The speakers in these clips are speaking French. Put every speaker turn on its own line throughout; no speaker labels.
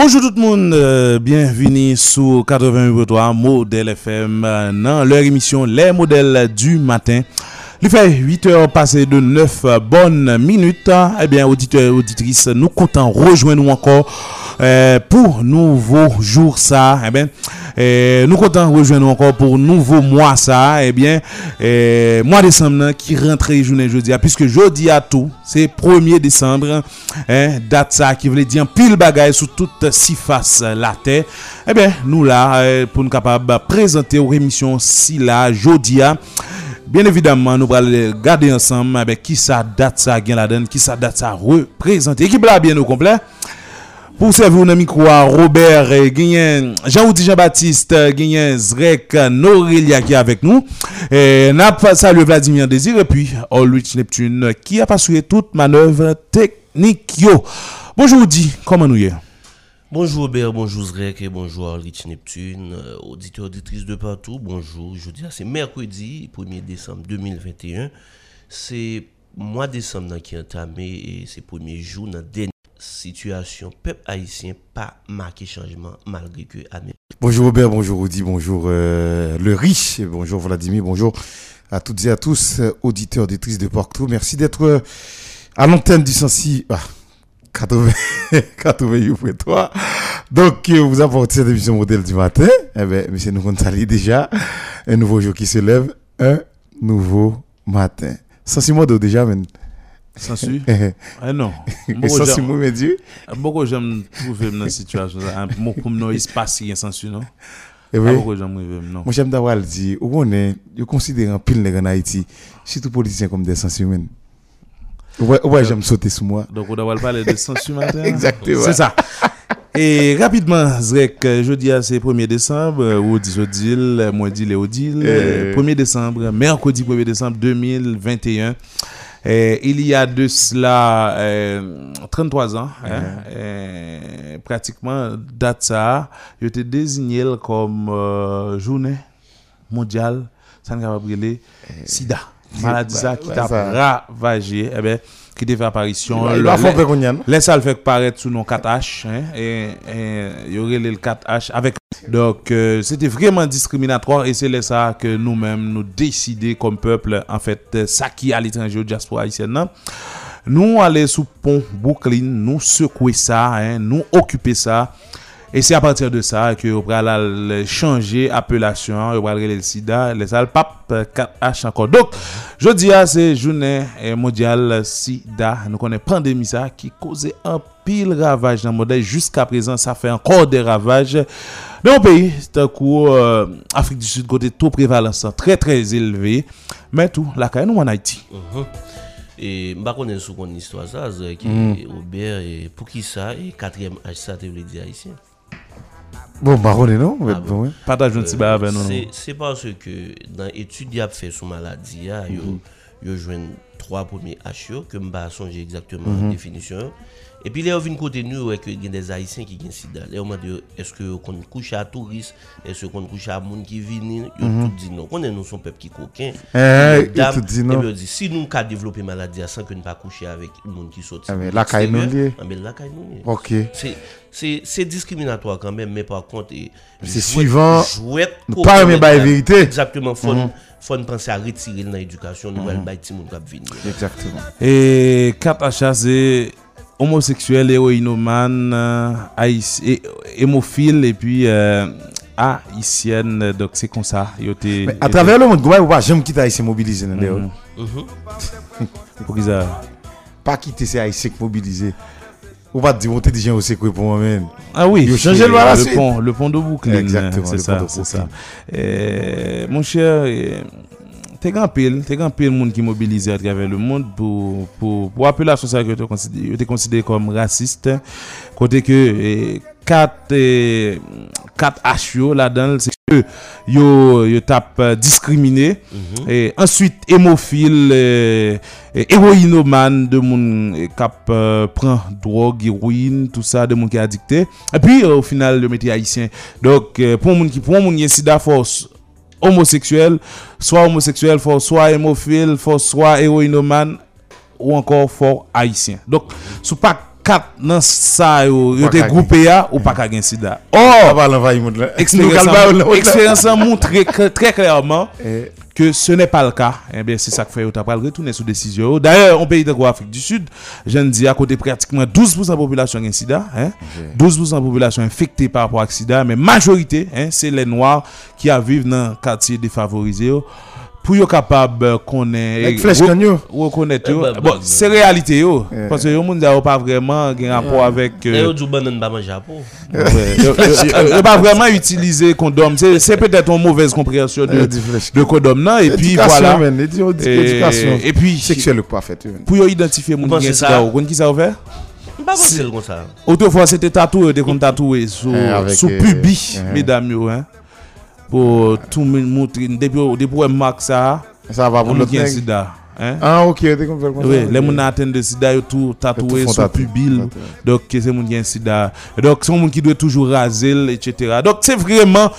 Bonjour tout le monde, euh, bienvenue sur 88.3 Modèle FM euh, dans leur émission Les modèles du matin. Il fait 8 heures passées de 9 bonnes minutes. Eh bien, auditeurs et auditrices, nous comptons rejoindre encore euh, pour nouveau jour ça. Eh bien, euh, nous comptons rejoindre encore pour nouveau mois ça. Eh bien, euh, mois décembre qui rentre journée jeudi, puisque jeudi à tout, c'est 1er décembre, hein, date ça qui voulait dire pile bagaille sur toute si face la terre. Eh bien, nous là, pour nous capables présenter aux émissions si là, jeudi à Bien évidemment, nous allons garder ensemble avec qui ça date ça gain la donne, qui ça date ça représente. Équipe là bien au complet. Pour servir nos micro Robert, eh, gagné Jean-Oudi Jean-Baptiste, eh, gagné Zrek Norelia qui est avec nous. Et n'a pas salué Vladimir Désir et puis Ulrich Neptune qui a passé toute manœuvre technique. Yo. Bonjour Di, comment nous y est?
Bonjour Robert, bonjour Zrek et bonjour Rich Neptune, euh, auditeurs, auditrices de partout, bonjour. Je dis c'est mercredi 1er décembre 2021. C'est mois décembre qui est entamé et c'est premier jour dans la dernière situation. Peuple haïtien pas marqué changement malgré que année.
Bonjour Robert, bonjour Audi, bonjour euh, le riche, bonjour Vladimir, bonjour à toutes et à tous, euh, auditeurs, auditrices de partout. Merci d'être euh, à l'antenne du Sensi. Ah, 80, 88.3. Donc, euh, vous apportez cette émission modèle du matin. Eh bien, monsieur nous Gonzali déjà. Un nouveau jour qui se lève. Un nouveau matin. Sensi modo déjà, men.
Sensu?
Eh,
Ah non.
eh, Sensi mou, men Dieu.
Beaucoup j'aime trouver dans cette situation. Mon pour nous, il se passe rien sensu, non?
Eh
Pas
oui.
beaucoup j'aime trouver, non.
Moi, j'aime d'avoir dit, ou on est, je considère un pile en Haïti, surtout politiciens comme des sensi men. Ouais, ouais, j'aime sauter sous moi.
Donc, on doit parler de sensu matin.
Exactement.
C'est ça. Et rapidement, Zrek, euh, jeudi à c'est 1er décembre, euh, ou dit Odile, euh, moi dit les Odile, euh, 1er décembre, mercredi 1er décembre 2021. Euh, il y a de cela euh, 33 ans, hein, euh, pratiquement, date ça, il était désigné comme euh, journée mondiale, ça ne va pas brûler, sida. Maladie qui t'a ravagé, eh ben, qui devait apparition.
Il
le-
va
le-
faire peur qu'on y a, non?
Laisse ça le faire paraître sous nos 4H. Hein, et il y aurait le 4H avec. Donc, euh, c'était vraiment discriminatoire et c'est ça que nous-mêmes, nous décider comme peuple, en fait, ça qui est à l'étranger, au diaspora haïtienne, non? nous aller sous pont Brooklyn, nous secouer ça, hein, nous occuper ça. Et c'est à partir de ça que on va changer appellation, on va le sida, les le pape euh, 4H encore. Donc, je dis à c'est journée euh, mondiale sida, nous connaissons pandémie ça qui causait un pile ravage dans le monde jusqu'à présent, ça fait encore des ravages dans le pays, c'est un coup euh, Afrique du Sud côté taux prévalence très très élevé, mais tout la caille nous en Haïti.
Mhm. Et je connais sous mon histoire ça, Zrek
Mm.
et Robert, et pour qui ça, et quatrième âge ça, tu voulais dire haïtien?
Bon, marone nou?
Ah,
bon. bon,
Pata joun ti euh, ba avè nou
nou? Se panse ke nan etudi ap fè sou maladi ya, mm-hmm. yo, mm
-hmm.
yo jwen 3 pomi H yo, ke mba sonje exactement mm -hmm. definisyon. E pi le yo vin kote nou, wè ke gen des Haitien ki gen sida. Le yo mwen de, eske yo kon kouche a turist, eske kon kouche a moun ki vini, yo mm -hmm. tout di nou. Konnen nou son pep ki
koken. Eh,
yo
tout di
nou.
E
eh, bi yo di, si nou ka devlope maladi a san ke nou pa kouche avèk moun ki soti.
Ame ah, lakay nou liye. Ame
ah, lakay nou liye.
Ok.
c'est discriminatoire quand même, mais par contre,
c'est suivant.
Jouet
Nous pas
même
la vérité.
Exactement, faut, mm -hmm. faut penser à retirer dans l'éducation, nous allons mhm. bailler mon cap venir.
Exactement.
Et cap à chasser homosexuel, héroïnomane, euh, hémophile, et puis euh, haïtienne, donc c'est comme ça.
à travers le monde, vous ne jamais quitter Haïtien mobilisé.
Mhm.
Mhm.
Pourquoi ça
Pas quitter ces Haïtiens mobilisés. Ou pas dire, on t'es déjà au secoué pour moi-même.
Ah oui,
changé
c'est
le la
le
suite.
pont, le pont de Brooklyn.
Exactement,
c'est ça, c'est ça. Euh, mon cher, euh, t'es grand pile, t'es grand pile monde qui mobilise à travers le monde pour pour pour appeler la société que tu considéré comme raciste. Côté que quatre euh, quatre HO là-dedans, c'est yo, yo tap euh, diskrimine mm -hmm. e, answit emofil e, e, euh, eroinoman de moun euh, kap uh, pran drog, eroin, tout sa de moun ki adikte, api uh, ou final yo meti haisyen, dok uh, pou moun ki pou moun yon sida fos homoseksuel, swa homoseksuel fos swa emofil, fos swa eroinoman ou ankor fos haisyen, dok sou pak kat nan sa yo, yo te
ka
groupe ya, ou pa ka gen sida. Or,
va l'envahir monde là. Nous
expérience
calme là, là.
expérience a montré que- très clairement
Eh,
que ce n'est pas le cas. Eh bien, c'est ça que fait au pas retourner sous décision. D'ailleurs, en pays de Afrique du Sud, je ne dis à côté pratiquement 12% de la population qui a sida, hein, 12% de la population infectée par rapport à sida, mais majorité, hein, c'est les noirs qui a vivent dans quartier défavorisé yo. Pour yo capable connaître
Avec flèche kan yo.
reconnaître yo.
Eh ben,
Bon, c'est réalité yo
Eh.
parce que yo moun a pas vraiment un rapport avec euh,
D'ailleurs, du banane pas manger
yo- yo- yo pas vraiment utiliser condom. C'est peut-être une mauvaise compréhension
Eh,
de, condom là. Et puis voilà. Et, puis,
Sexuelle ou pas faite.
pour yo identifier
pensez
qui
ça?
qui ça fait
Pas possible comme ça.
Autrefois, c'était tatoué, des qu'on tatoué sous,
Eh,
pubis,
eh.
mesdames yo, hein. Pour tout le monde depuis, depuis ouais, marque ça,
Ça va pour nègre.
sida, hein?
Ah, ok, t'es comme ça.
Oui, les gens atteints de sida, yo tout tatoué pubis.
Tatouer.
Donc, c'est gens qui ont sida. Donc, c'est gens qui doit toujours raser, etc. Donc, c'est vraiment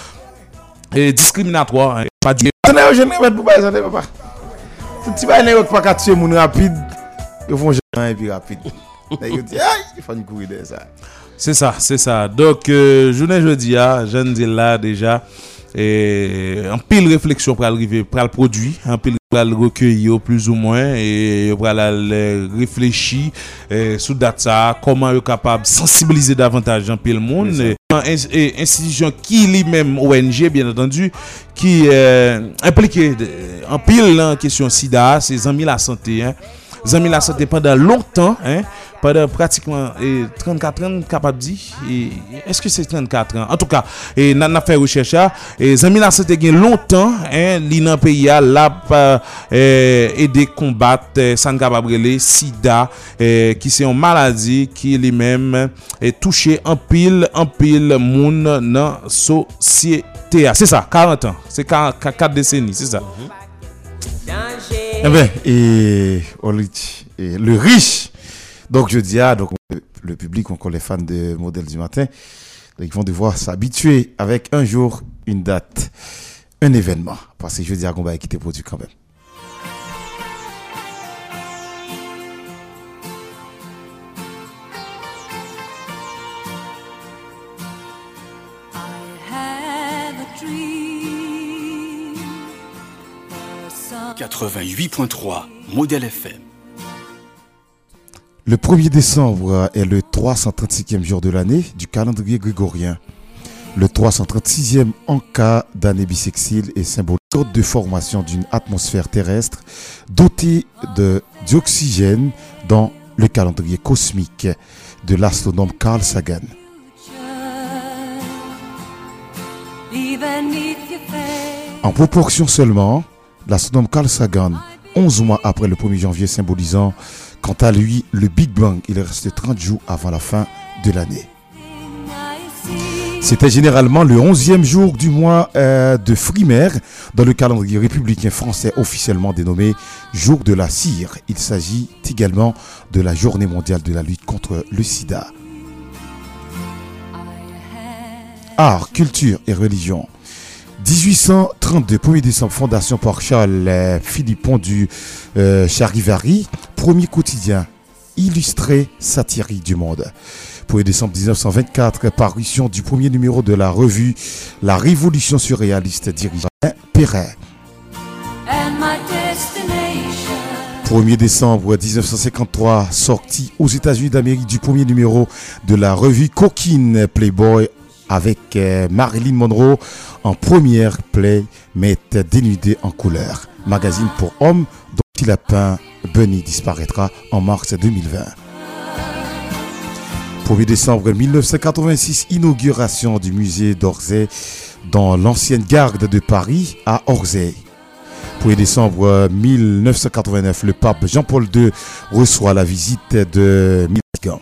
eh, discriminatoire. hein. Pas du
Attendez, je ne vais pas pour ça, papa. Tout petit bail n'est pas qu'à tuer moun rapide. Ils font jamais et puis rapide. Nèg yo dit, aïe, il faut une courir de ça.
C'est ça, c'est ça. Donc, euh, journée jeudi, ah, je ne dis là déjà, E, an pil refleksyon pral rive, pral prodwi, an pil pral recueil yo plus ou mwen, e yo pral euh, reflechi euh, sou dat sa, koman yo kapab sensibilize davantage an pil moun. An institisyon ki li menm ONG, bien atendu, ki implike an pil lan kesyon sida, se zanmi la sante, an, Zanmi la sante pandan longtan, pandan pratikman 34 an kapap di, eske se 34 an? En tout ka, eh, nan na fè recherche a, eh, zanmi la sante gen longtan, li nan peyi a, la pa eh, ede kombat, san kapap rele, sida, ki se yon maladi, ki li men touche an pil, an pil moun nan sosyete a. Se sa, 40 an, se 4 deseni, se sa.
Danger Eh et Ulrich, et le riche. Donc, je dis, ah, donc, le public, encore les fans de Modèle du matin, donc, ils vont devoir s'habituer avec un jour, une date, un événement. Parce que je dis, ah, qu'on va quitter produit quand même.
88.3 Modèle FM.
Le 1er décembre est le 336e jour de l'année du calendrier grégorien. Le 336e en cas d'année bissextile est symbolique de formation d'une atmosphère terrestre dotée de d'oxygène dans le calendrier cosmique de l'astronome Carl Sagan. En proportion seulement, l'astronome Carl Sagan, 11 mois après le 1er janvier symbolisant quant à lui le Big Bang, il reste 30 jours avant la fin de l'année. C'était généralement le 11e jour du mois euh, de Frimaire dans le calendrier républicain français officiellement dénommé Jour de la cire. Il s'agit également de la journée mondiale de la lutte contre le sida. Art, culture et religion. 1832, 1er décembre, fondation par Charles Philippon du euh, Charivari, premier quotidien illustré satirique du monde. 1er décembre 1924, parution du premier numéro de la revue La Révolution surréaliste dirigée par Perret.
And my destination.
1er décembre 1953, sortie aux États-Unis d'Amérique du premier numéro de la revue Coquine Playboy avec euh, Marilyn Monroe en première play, mais dénudée en couleur. Magazine pour hommes dont il a peint Bunny disparaîtra en mars 2020. 1er décembre 1986, inauguration du musée d'Orsay dans l'ancienne garde de Paris à Orsay. 1er décembre euh, 1989, le pape Jean-Paul II reçoit la visite de Milan.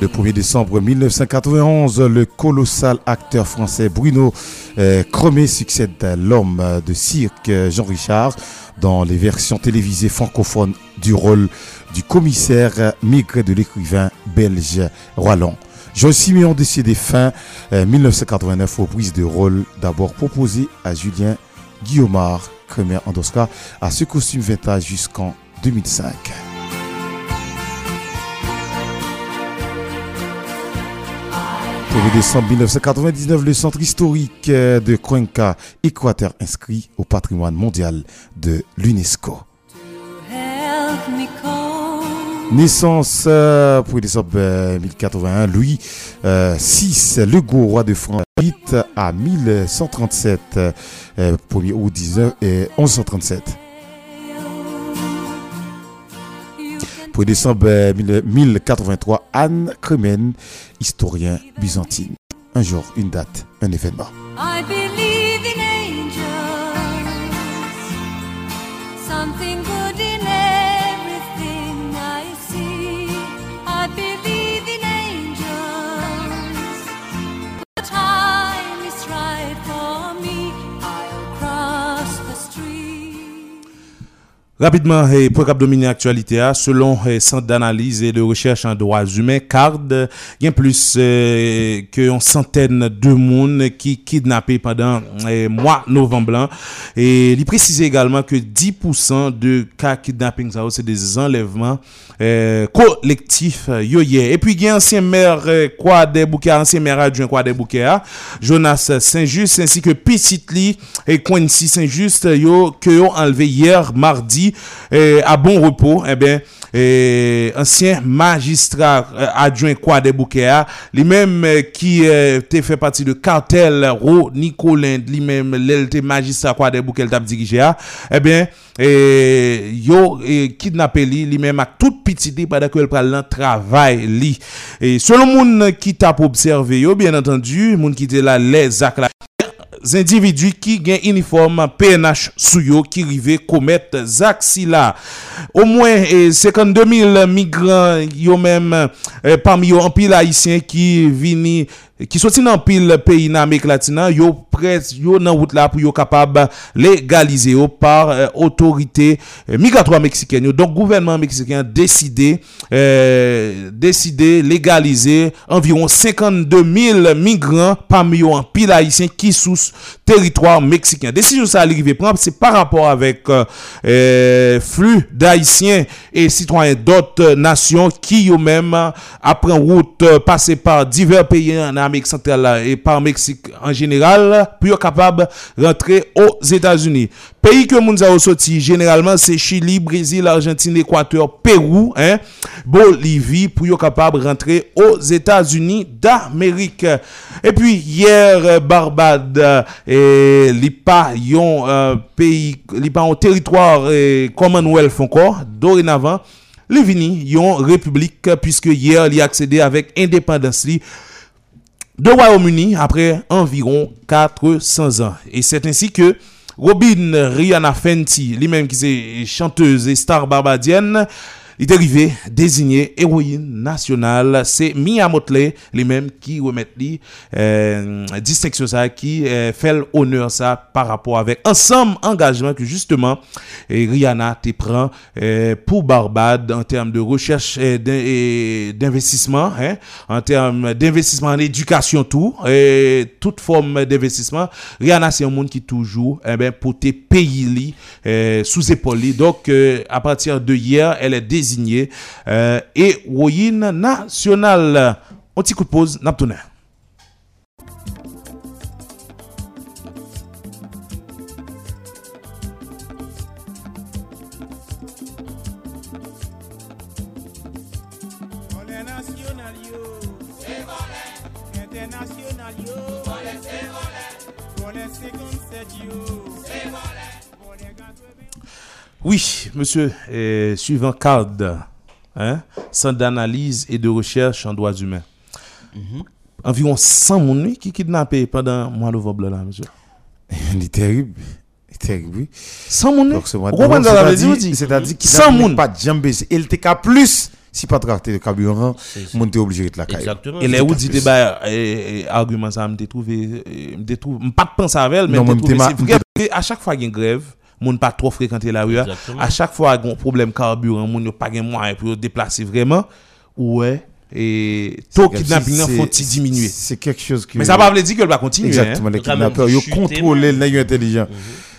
Le 1er décembre 1991, le colossal acteur français Bruno euh, Cromé succède à l'homme euh, de cirque euh, Jean Richard dans les versions télévisées francophones du rôle du commissaire euh, migré de l'écrivain belge Roland. Jean Siméon décédé fin euh, 1989, reprise de rôle d'abord proposé à Julien Guillaumard, Kremer Andoska, à ce costume vintage jusqu'en 2005. 1er décembre 1999, le centre historique euh, de Cuenca, Équateur, inscrit au patrimoine mondial de l'UNESCO. Naissance euh, 1er décembre euh, 1081, Louis euh, VI, le gros roi de France, 8 à 1137, euh, euh, 1er août 19, et 1137.
You can
1er décembre euh, 1000 1083, Anne Crémen, historien byzantine. Un jour, une date, un événement.
Rapidement, eh, pour cap dominer l'actualité, ah, selon eh, Centre d'analyse et de recherche en droits humains, CARD, il y a plus eh, que une centaine de monde qui kidnappé pendant mois novembre. là. Et il précise également que 10% de cas kidnapping, c'est des enlèvements collectifs. Et puis, il y a ancien maire quoi ancien maire adjoint quoi ah, Jonas Saint-Just, ainsi que Petit Lee et Quincy Saint-Just, yo, que yo enlevé hier, mardi, eh, à bon repos, eh bien, eh, ancien magistrat euh, adjoint Kwa de Boukea, lui-même euh, qui eh, était fait partie de cartel Ro Nicolin, lui-même l'était magistrat Kwa de Boukea, t'a dirigé, eh bien, eh, yo eh, kidnappé lui, lui-même à toute petite pendant qu'elle prend le travail lui. Et selon moun qui t'a observé, yo bien entendu, moun qui était là les actes individus qui gen uniforme PNH sou yo qui rive commettre zak si la. Au moins eh, 52 000 migrants yo même eh, parmi yo en pile haïtien qui vini qui sorti dans pile pays dans Amérique latine yo près yo dans route là pour yo capable légaliser par euh, autorité euh, migratoire mexicaine donc gouvernement mexicain décidé euh, décidé légaliser environ 52 000 migrants parmi yo en pile haïtien qui sous territoire mexicain décision ça arrivé prendre c'est par rapport avec euh, flux d'haïtiens et citoyens d'autres nations qui euh, après route passer par divers pays en Amérique centrale et par Mexique en général pour être capable de rentrer aux États-Unis. Pays que moun a sorti généralement c'est Chili, Brésil, Argentine, Équateur, Pérou, hein, Bolivie pour être capable de rentrer aux États-Unis d'Amérique. Et puis hier Barbade et euh, pays, li pas un territoire Commonwealth encore dorénavant li vini yon république puisque hier li accédé avec indépendance de Royaume-Uni après environ 400 ans. Et c'est ainsi que Robin Rihanna Fenty, lui-même qui est chanteuse et star barbadienne, il arrivé désigné héroïne nationale. C'est Mia Motley, lui-même qui remet lui euh, distinction ça, qui euh, fait l'honneur ça par rapport avec ensemble engagement que justement eh, Rihanna te prend euh, pour Barbade en termes de recherche et d'in- et d'investissement, hein, en termes d'investissement en éducation tout, et toute forme d'investissement. Rihanna c'est un monde qui toujours eh ben, pour tes pays li, euh, sous épaule. Donc euh, à partir de hier, elle est désignée euh, héroïne nationale. On petit coup de pause, Oui, monsieur, suivant CARD, hein, Centre d'analyse et de recherche en droits humains. Environ 100 personnes qui kidnappé pendant le mois de novembre, là, monsieur.
Il est terrible. Est terrible, oui.
100 personnes
c'est C'est-à-dire- qu'il
100
n'a
moun.
pas de jambes. Il qu'à plus. Si pas tracté de carburant,
C'est
mon t'es obligé de la caille.
Exactement.
Et les où dit eh, argument ça me trouvé me pas de penser avec elle mais me trouvé c'est à chaque fois qu'il y a une grève moun pas trop fréquenter la rue hein.
Exactement.
à chaque fois qu'il y a un problème carburant moun yo pas gen moyen pour déplacer vraiment ouais et taux
Comme si
kidnapping faut diminuer
C'est quelque chose qui.
mais ça va pas dire qu'elle va continuer
Exactement,
hein.
les
Quand même
kidnappeurs, ils contrôlent les nègres intelligents.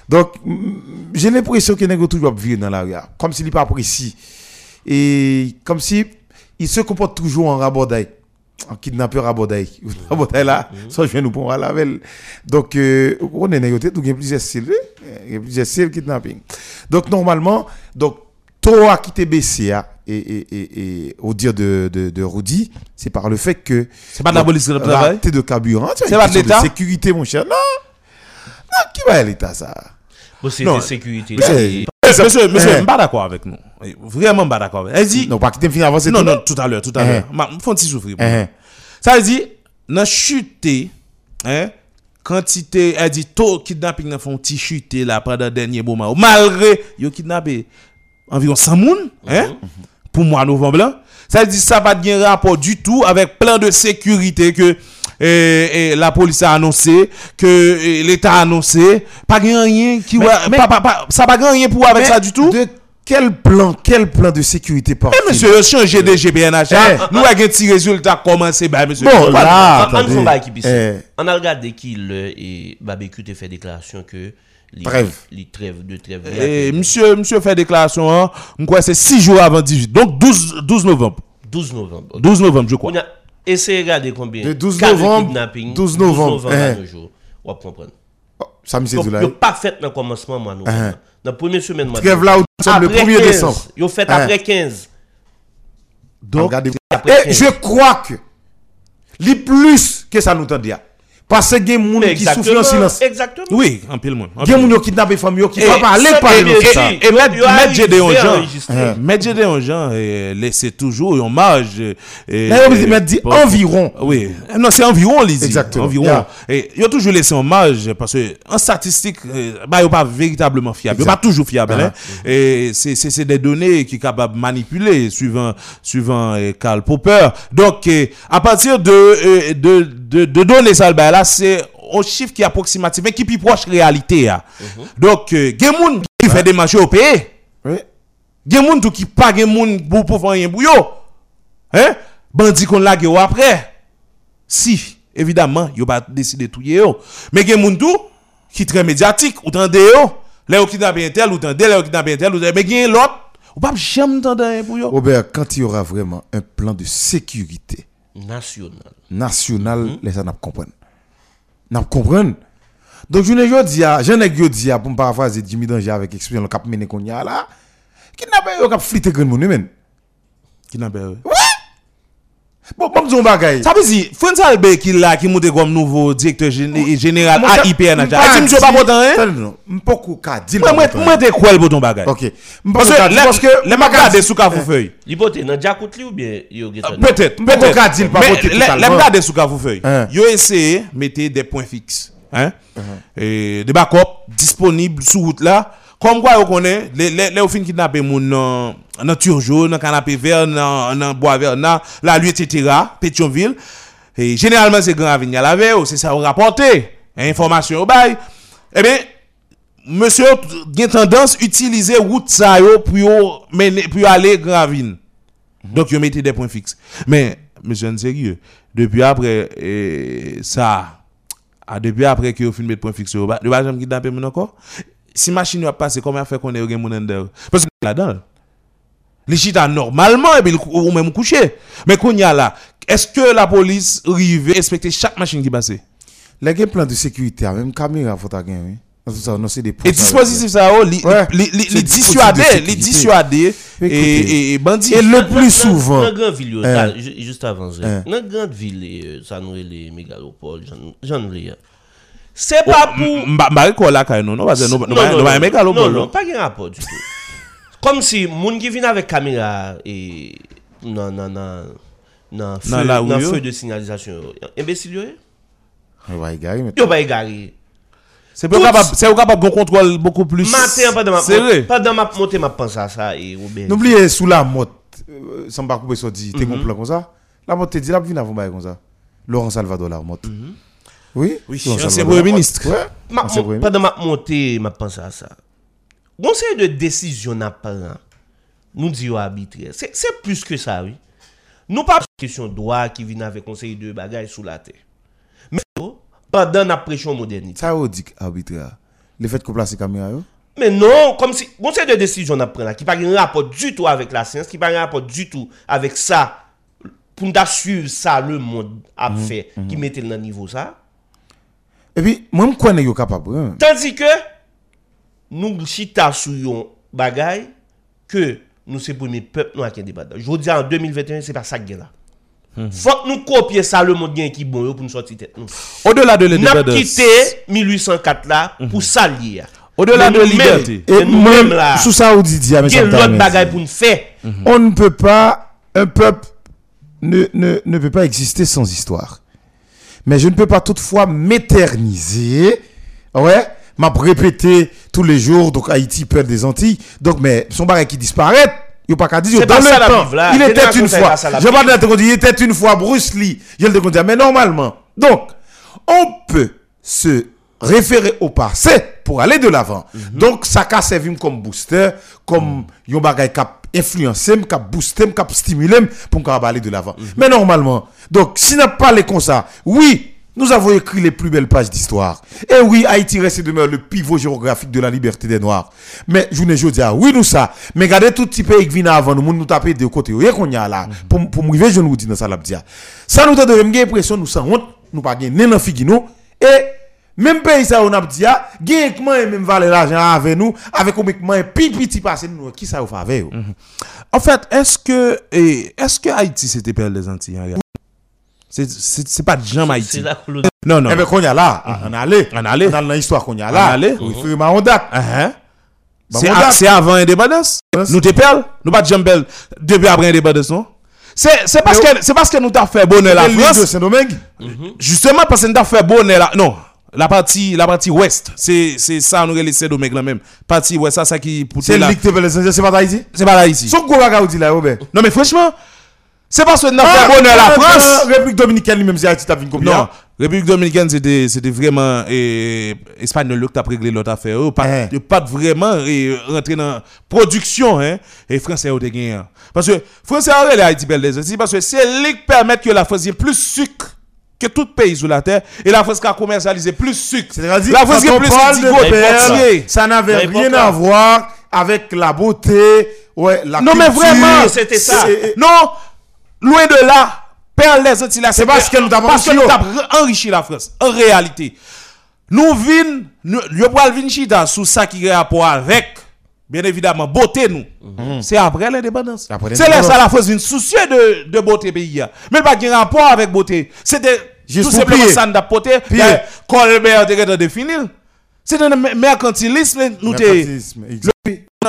Donc, j'ai l'impression que les nègres toujours vivre dans la rue, hein. comme s'il n'est pas précis. Et comme si il se comporte toujours en rabodaille. Un kidnappeur à Bodaï. À Bodaï là, ça je nous prendre à la veille. Donc, euh, on est négoté, donc il y a plusieurs styles, hein. il y a plusieurs styles kidnapping. Donc, normalement, donc, toi qui t'es baissé, hein, et, et, et, et au dire de, de, de Rudy, c'est par le fait que.
C'est pas de la police qui travaille
de carburant,
C'est pas de l'État
sécurité, mon cher. Non! Non, qui va à l'État, ça?
Bon, c'est de sécurité.
Monsieur, monsieur, monsieur,
Eh.
pas d'accord avec nous. Vraiment pas d'accord. Elle dit,
Non, pas quitter fin avancer.
non,
tout.
non, tout à l'heure, tout à
Eh.
l'heure. Ma- souffrir. pour
Eh,
moi. Ça veut dire, dans chuté, hein, quantité, elle dit, taux kidnapping dans font petit chuté là pendant le dernier moment. Malgré, yo kidnappé environ 100 moun, hein, pour mois novembre là. Ça veut dire, ça va de rapport du tout avec plein de sécurité que eh, eh, la police a annoncé, que eh, l'État a annoncé. Pas rien qui,
Mais-
ouais,
mais-
pas, pas, pas- ça pas rien pour avec
Mais
ça du tout.
De quel plan, quel plan de sécurité par
Eh, monsieur, yo changé de GBNH.
Eh.
Nous avons un petit résultat commencé, bah, monsieur.
Bon, là,
On-
attendez. Eh.
A regardé qui le et te fait déclaration que les
Trêve.
les trêves de trêve.
Et monsieur, monsieur fait déclaration, hein, c'est 6 jours avant 18. Donc 12, 12 novembre.
12 novembre. ok.
12 novembre, je crois.
On a essayé de regarder combien
De 12
cas
novembre,
kidnapping,
12 novembre,
à
eh.
nos jours. On va comprendre. Donc,
Zoula.
yo pas fait dans le commencement novembre.
Eh.
Dans la première semaine mois
Trêve là où nous sommes le
Après
1er
15,
décembre.
Yo fait
Eh.
après 15.
Donc,
Et
15.
je crois que, les plus que ça nous tend dire. Parce que il y a des gens qui souffrent en silence.
Exactement.
oui, en pile monde. en
Il y a
pile
des gens qui kidnappent les familles qui ne
Et
peuvent pas parler
bien
de
dit.
ça.
Et mettre
Yo arrivé
Gédéon Jean. Mettre Gédéon Jean, et laissez toujours en marge. et-
Là, vous dit environ.
Oui, non, c'est environ, les
Exactement.
Environ. Et il y a toujours laissé en marge parce que en statistique, euh, bah, il n'est pas véritablement fiable.
Exact.
pas toujours fiable. Hein. Et c'est c'est- des données qui sont capables de manipuler suivant, suivant euh, Karl Popper. Donc, euh, à partir de, euh, de, de, de données ça, bah, là, c'est un chiffre qui est approximatif, mais qui est plus proche de la réalité. hein. Donc, euh, il y a des gens qui fait des marchés au pays. Il y a des gens qui pas des gens pour faire rien pour yo. Hein? Bandi qu'on l'a ou après. Si, évidemment, yo pas décidé de tout. Mais il y a des gens qui très médiatique ou tande yo. Là, ou kidnappe un tel, ou tande, là, ou kidnappe un tel, ou tande, mais il y a l'autre. Ou pas jamais rien pour yo.
Robert, quand il y aura vraiment un plan de sécurité
National.
national, les gens n'a comprendre. N'a comprendre. Donc, je ne dis pas, je ne dis pas, pour me paraphraser Jimmy Danger avec l'expression le cap mené qu'on y a là, qui n'a pas eu cap fliter grand monde, men.
Kidnappe, ouais.
Bon, bon, disons bagay.
Ça veut dire, François Albert qui là, qui monte comme nouveau directeur gén- général à IPN. Est-ce monsieur pas content, hein?
Pas qu'on ka.
Moi, moi, t'es quoi le bouton bagay?
Ok.
Parce que,
parce que,
les m'a regardé sous Carrefour feuille.
L'hypothèse, dans Jacout li ou bien yo getan?
Peut-être, peut-être.
ka dil pa
Mais
voter
les de sous Carrefour
Hein.
Yo essayé mettre des points fixes, hein?
Uh-huh.
Des backups disponibles sur route là. Comme quoi, on connaît, les, les, les, fin kidnappé moun dans, dans Turjo, dans canapé vert, dans, dans bois vert, dans la rue, etc., Pétionville. Et généralement, c'est Grand Avenue à la veille, c'est ça, on rapporte, information au bail. Eh bien, monsieur a tendance à utiliser route ça yo pour yo mener pour yo aller gravine. Donc yo mettez des points fixes. Mais monsieur sérieux, depuis après eh, ça ah, depuis après que yo fin point fixe yo, ba- yo encore? Si machine a passé comment fait qu'on est en dedans Parce que là-dedans les chita normalement et puis le cou- ou même couché. Mais qu'on y a là, est-ce que la police arrive à inspecter chaque machine qui passe
Les gars plan de sécurité, hein, même caméra, faut ta gagner. Des
Et dispositif ça, oh,
dispositif
dissuader,
sécurité.
dissuader et, et, et bandit.
Et le plus
dans-
souvent.
Dans grande ville,
Eh.
ju- juste avant
Eh.
dans grande ville, euh, ça nous est les mégalopoles, j'en- j'en ai. C'est pas pour.
Mba mba ko la kay non, non, parce que nous nous nous pas aimer
non, non, pas de rapport du tout. Comme si moun qui vient avec caméra et non non non non feu,
yo.
de signalisation, yo. imbécile yo.
Mais.
Yo.
C'est pas
Tout-
capable, c'est capable de contrôle beaucoup plus.
Matin pendant ma pendant ma ça et Robert.
N'oubliez, sous la pas couper son dit,
Mhm.
t'es un plan comme ça. La motte, t'es dit, la venir avant bail comme ça. Laurent Salvador, la motte. Oui?
Oui, ancien premier ministre.
Pendant ma montée, m'a pensé à ça. Conseil de décision n'a pas nous dit arbitraire. C'est plus que ça, oui. Nous pas question de droit qui vient avec conseil de bagages sous la terre. Mais oh, pendant la pression modernité.
Ça, on dit arbitraire. Le fait qu'on place les caméras.
Mais non, comme si conseil de décision n'a pas là, qui n'a pas un rapport du tout avec la science, qui n'a pas un rapport du tout avec ça pour nous suivre ça le monde a
Mhm,
fait qui mettait le niveau ça.
Et puis, moi, je connais yo capable. hein.
Tandis que nous chita sur yon bagay que nous c'est premier peuple nous qui indépendant. Je vous dis en 2021 c'est pas ça que là. Faut que nous copier ça le monde qui bon yo pour nous sortir tête nous.
Au-delà de
N'a
l'indépendance.
quitté 1804 là pour s'allier.
Au-delà de
nous-mêmes,
liberté.
Et
nous-mêmes là,
sous ça, on dit, mais
quel pour nous faire?
On ne peut pas, un peuple ne, ne, ne peut pas exister sans histoire. Mais je ne peux pas toutefois m'éterniser, ouais, m'a répété tous les jours, donc Haïti perd des Antilles, donc mais son bagay qui disparaît, il pas qu'à dire,
C'est
dans
pas
le temps,
là.
il était une fois,
pas
je pas te dire, il était une fois Bruce Lee, je le dire, mais normalement, donc, on peut se référer au passé pour aller de l'avant. Donc, ça a servi comme booster, comme yon bagay cap influencer, cap booster, cap stimuler pour qu'on aller de l'avant. Mais normalement, donc, si n'a pas les comme ça, oui, nous avons écrit les plus belles pages d'histoire. Et oui, Haïti reste et demeure le pivot géographique de la liberté des Noirs. Mais, je ne dis ah, oui, nous ça. Mais regardez tout petit pays qui vient avant nous, nous taper de côté. Vous qu'on y a là? Pour, pour m'arriver, je nous dis dans ça, la dia. Ça nous donne une impression, nous sans honte, nous pas gagner nous. Et, même pays ça, on a dit, ah, gagne comment même valeur l'argent avec nous, avec comment pi petit passé nous, qui ça vous fait avec vous?
En fait, est-ce que, eh, est-ce que Haïti c'était perle des Antilles réalité? C'est- C'est pas
C'est
Haïti.
là
Non, non.
Eh ben, qu'on y a là, on allait.
On allait.
On a dans l'histoire qu'on y a là.
On allait.
Oui, frère, on date.
Uh-huh. C'est avant indépendance? Nous te perle? Nous pas de Jean Bell depuis après indépendance, non? C'est c'est parce que c'est parce que nous t'a fait bonheur la France. Justement parce que nous t'a fait bonheur la non. La partie la partie ouest, c'est c'est ça nous laisser Domègue là même. Partie ouest ça ça qui
C'est
là.
Belgique, c'est pas Haïti?
C'est pas ici.
Son gros bagage, dit là, Robert.
Non mais franchement, c'est parce que nous t'a
Ah,
fait bonheur la France.
euh, République Dominicaine lui-même, c'est Haïti, t'as vu combien?
Non, République Dominicaine, c'était, c'était vraiment eh, espagnol qui a réglé l'autre affaire. Yo pas,
Hein.
yo pas vraiment eh, rentré dans production, hein, et français ont gagné. hein. Parce que français ont les Haïti belle des parce que c'est lui qui permet que la France ait plus sucre que tout pays sur la terre, et la France qui a commercialisé plus sucre.
C'est-à-dire,
la France qui a plus
de
portier.
ça n'avait rien à voir avec la beauté, ouais, la
Non, mais vraiment,
c'était ça.
Non, loin de là, Perle des Antilles, là,
C'est parce que nous
nous avons enrichi la France. En réalité, nous vînes, nous, nous pral vin chita sous ça qui a rapport avec, bien évidemment, beauté nous. C'est après l'indépendance. C'est là ça la France vient soucieux de, de beauté pays. Mais pas de rapport avec beauté. C'était
Juste
tout simplement ça n'a.
Plier.
Colbert te définir. C'est un mer- mercantilisme, nous
Mercantilisme.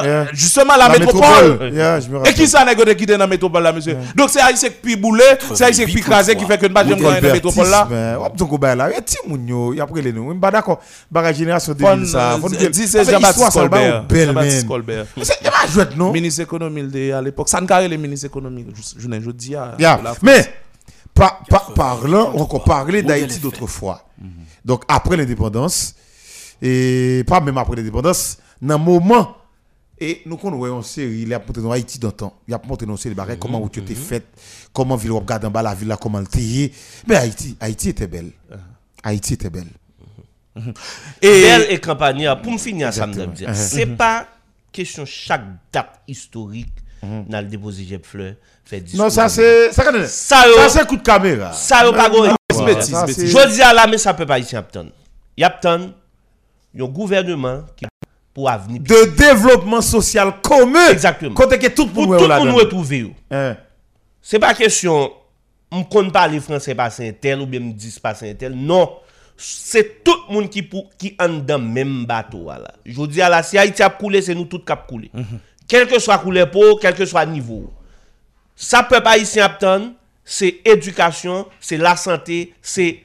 Yeah.
justement la,
La
métropole.
Yeah,
Et qui ça n'est que de quitter dans la métropole là, monsieur? Donc c'est Haïtien qui boulé, c'est Haïtien qui crasé qui fait que nous pas jamais dans la métropole là.
Donc, ben là, y a ti moun yo, y a prélé nous. M'pas d'accord. Bagage génération
Bon,
2000 ça.
Euh, dis
Ah,
c'est Jean-Baptiste
bah,
Colbert. Jean-Baptiste.
C'est pas jouet, non?
Ministre économie de à l'époque. Ça ne carré les ministres économiques. Je ne je dis.
Mais, par, par, parlant, on encore parler d'Haïti d'autrefois. Donc, après l'indépendance, et pas même après l'indépendance, dans un moment, et nous connaissons une série, il a montré dans Haïti d'antan, il a montré dans série, bagages, comment tu étais fait, comment ville regarde en bas la ville comment le. Mais Haïti, Haïti était belle. Haïti était belle.
Et
Belle et campagne, pour me finir ça, me dire, c'est pas question chaque date historique, dans le déposer Jeb Fleur, fait discours.
Non, ça c'est, ça, c'est-
Ça,
c'est coup de caméra.
Ça, yo pas go- Je dis à la, mais ça peut pas ici Apton. Y Apton, y a un gouvernement qui pour avenir.
De développement social commun.
Exactement.
Côté que tout le
Pour tout le monde retrouver.
Hein.
C'est pas question, on compte pas les français passer un tel ou bien me disent passer un tel. Non. C'est tout le monde qui pour qui en dans même bateau là. Je dis à la si Haïti a coulé, c'est nous tous qui a coulé. Quel que soit couleur pour, quel que soit niveau. Ça peut pas ici Apton, c'est éducation, c'est la santé, c'est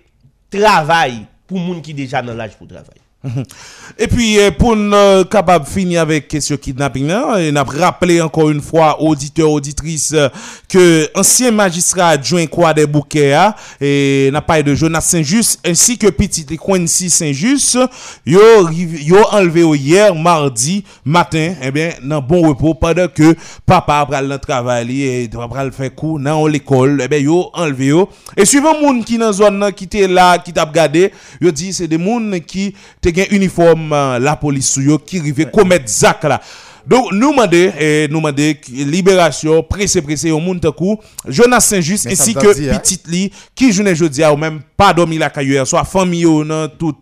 travail pour monde qui déjà dans l'âge pour travailler.
Et puis, euh, pour nous euh, capable finir avec question kidnapping, et n'a rappelé encore une fois, auditeurs, auditrices, euh, que ancien magistrat adjoint quoi des hein, et n'a pas de Jonas Saint-Just, ainsi que petit Quincy Saint-Just, yo, yo enlevé hier, mardi matin, eh bien, dans bon repos, pendant que papa a pral dans travail, et pral faire cours dans l'école, eh bien, yo enlevé. Et suivant moun qui dans zone qui était là, qui t'a regardé, yo dit c'est des moun qui gen uniforme euh, la police sou yo qui rive commettre zak là. Donc, nous demandons, eh, nous demandons libération, pressé, pressé, au monde coup. Jonas Saint-Just, ainsi que
hein.
petite li, qui journée jeudi ou même pas dormi la caillou soit famille ou dans tout,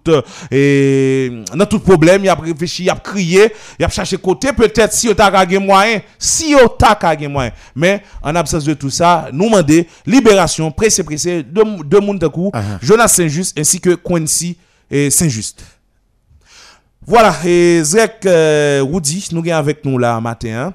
eh, dans tout problème, il a réfléchi, il a crié, il a cherché côté, peut-être si on t'a gagné moyen, si on t'a gagné moyen. Mais, en absence de tout ça, nous demandons libération, pressé, pressé, de, de monde coup,
Uh-huh.
Jonas Saint-Just, ainsi que Quincy et Saint-Just. Voilà, et Zek euh, Woody, nous avons avec nous là matin. hein.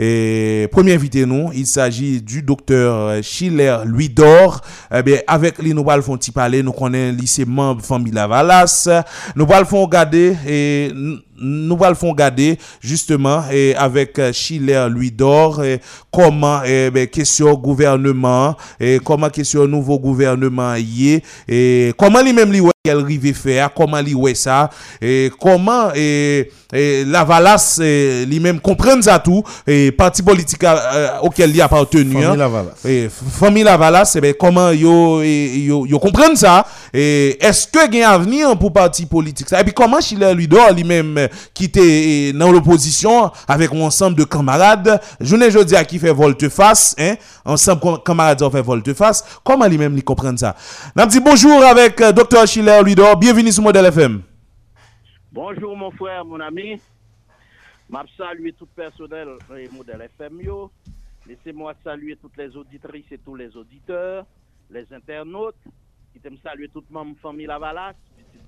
Et premier invité nous, il s'agit du docteur euh, Schiller Louis d'Or. Eh bien, avec lui, nous allons faire un parler. Nous connaissons lycée membre famille Lavalas. Nous allons faire regarder et nous allons faire regarder justement et avec euh, Schiller Louis d'Or et comment eh ben, question gouvernement et comment question nouveau gouvernement y est et comment lui-même lui qu'elle rive faire comment lui ouais ça et comment et, et Lavalas eh, lui-même comprendre ça tout et parti politique euh, auquel il appartenu
Famille
hein.
Lavalas.
Et famille Lavalas, eh ben, comment yo, yo, yo comprennent ça? Et est-ce que un avenir pour parti politique ça? Et puis comment Chile lui doit lui-même qui était eh, dans l'opposition avec un ensemble de camarades, je ne veux dire qui fait volte-face, hein? Ensemble camarades ont fait volte-face. Comment lui-même lui comprendre ça? N'a dit bonjour avec euh, Dr. Schiller Ludor. Bienvenue sur Modèle FM.
Bonjour mon frère, mon ami. M'a salué tout personnel et modèle FM. Laissez-moi saluer toutes les auditrices et tous les auditeurs, les internautes. T'aiment saluer toute ma famille Lavalas,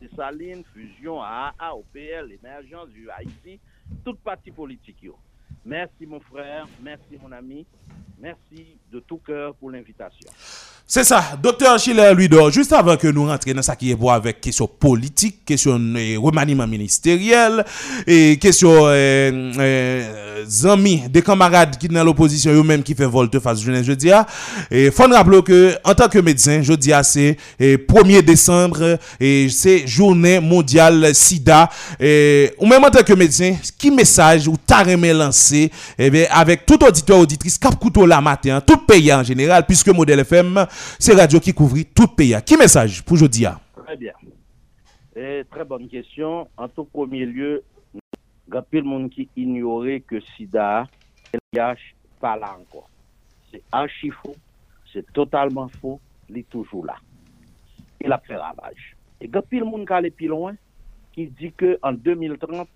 Petite Saline, Fusion, AAA, OPL, Émergence, UAIC, toute partie politique yo. Merci mon frère, merci mon ami, merci de tout cœur pour l'invitation.
C'est ça, docteur Schiller Luidor, juste avant que nous rentrions dans ça qui est pour avec question politique, question euh, remaniement ministériel, et question euh, euh, amis, des camarades qui sont dans l'opposition, eux-mêmes qui fait volte-face, je je dis, et faut nous rappeler que, en tant que médecin, je dis, c'est euh, 1er décembre, et c'est journée mondiale sida, et, ou même en tant que médecin, qui message ou t'as remis lancé, eh bien, avec tout auditeur, auditrice, cap couteau la matin, tout pays en général, puisque Modèle FM, c'est radio qui couvre tout pays. Qui message pour aujourd'hui? ah?
Très bien. Et très bonne question. En tout premier lieu, il y a le monde qui ignorait que SIDA, LIH, pas là encore. C'est archi faux, c'est totalement faux, il est toujours là. Il a fait ravage. Et il y a le monde qui allait plus loin, qui dit qu'en 2030,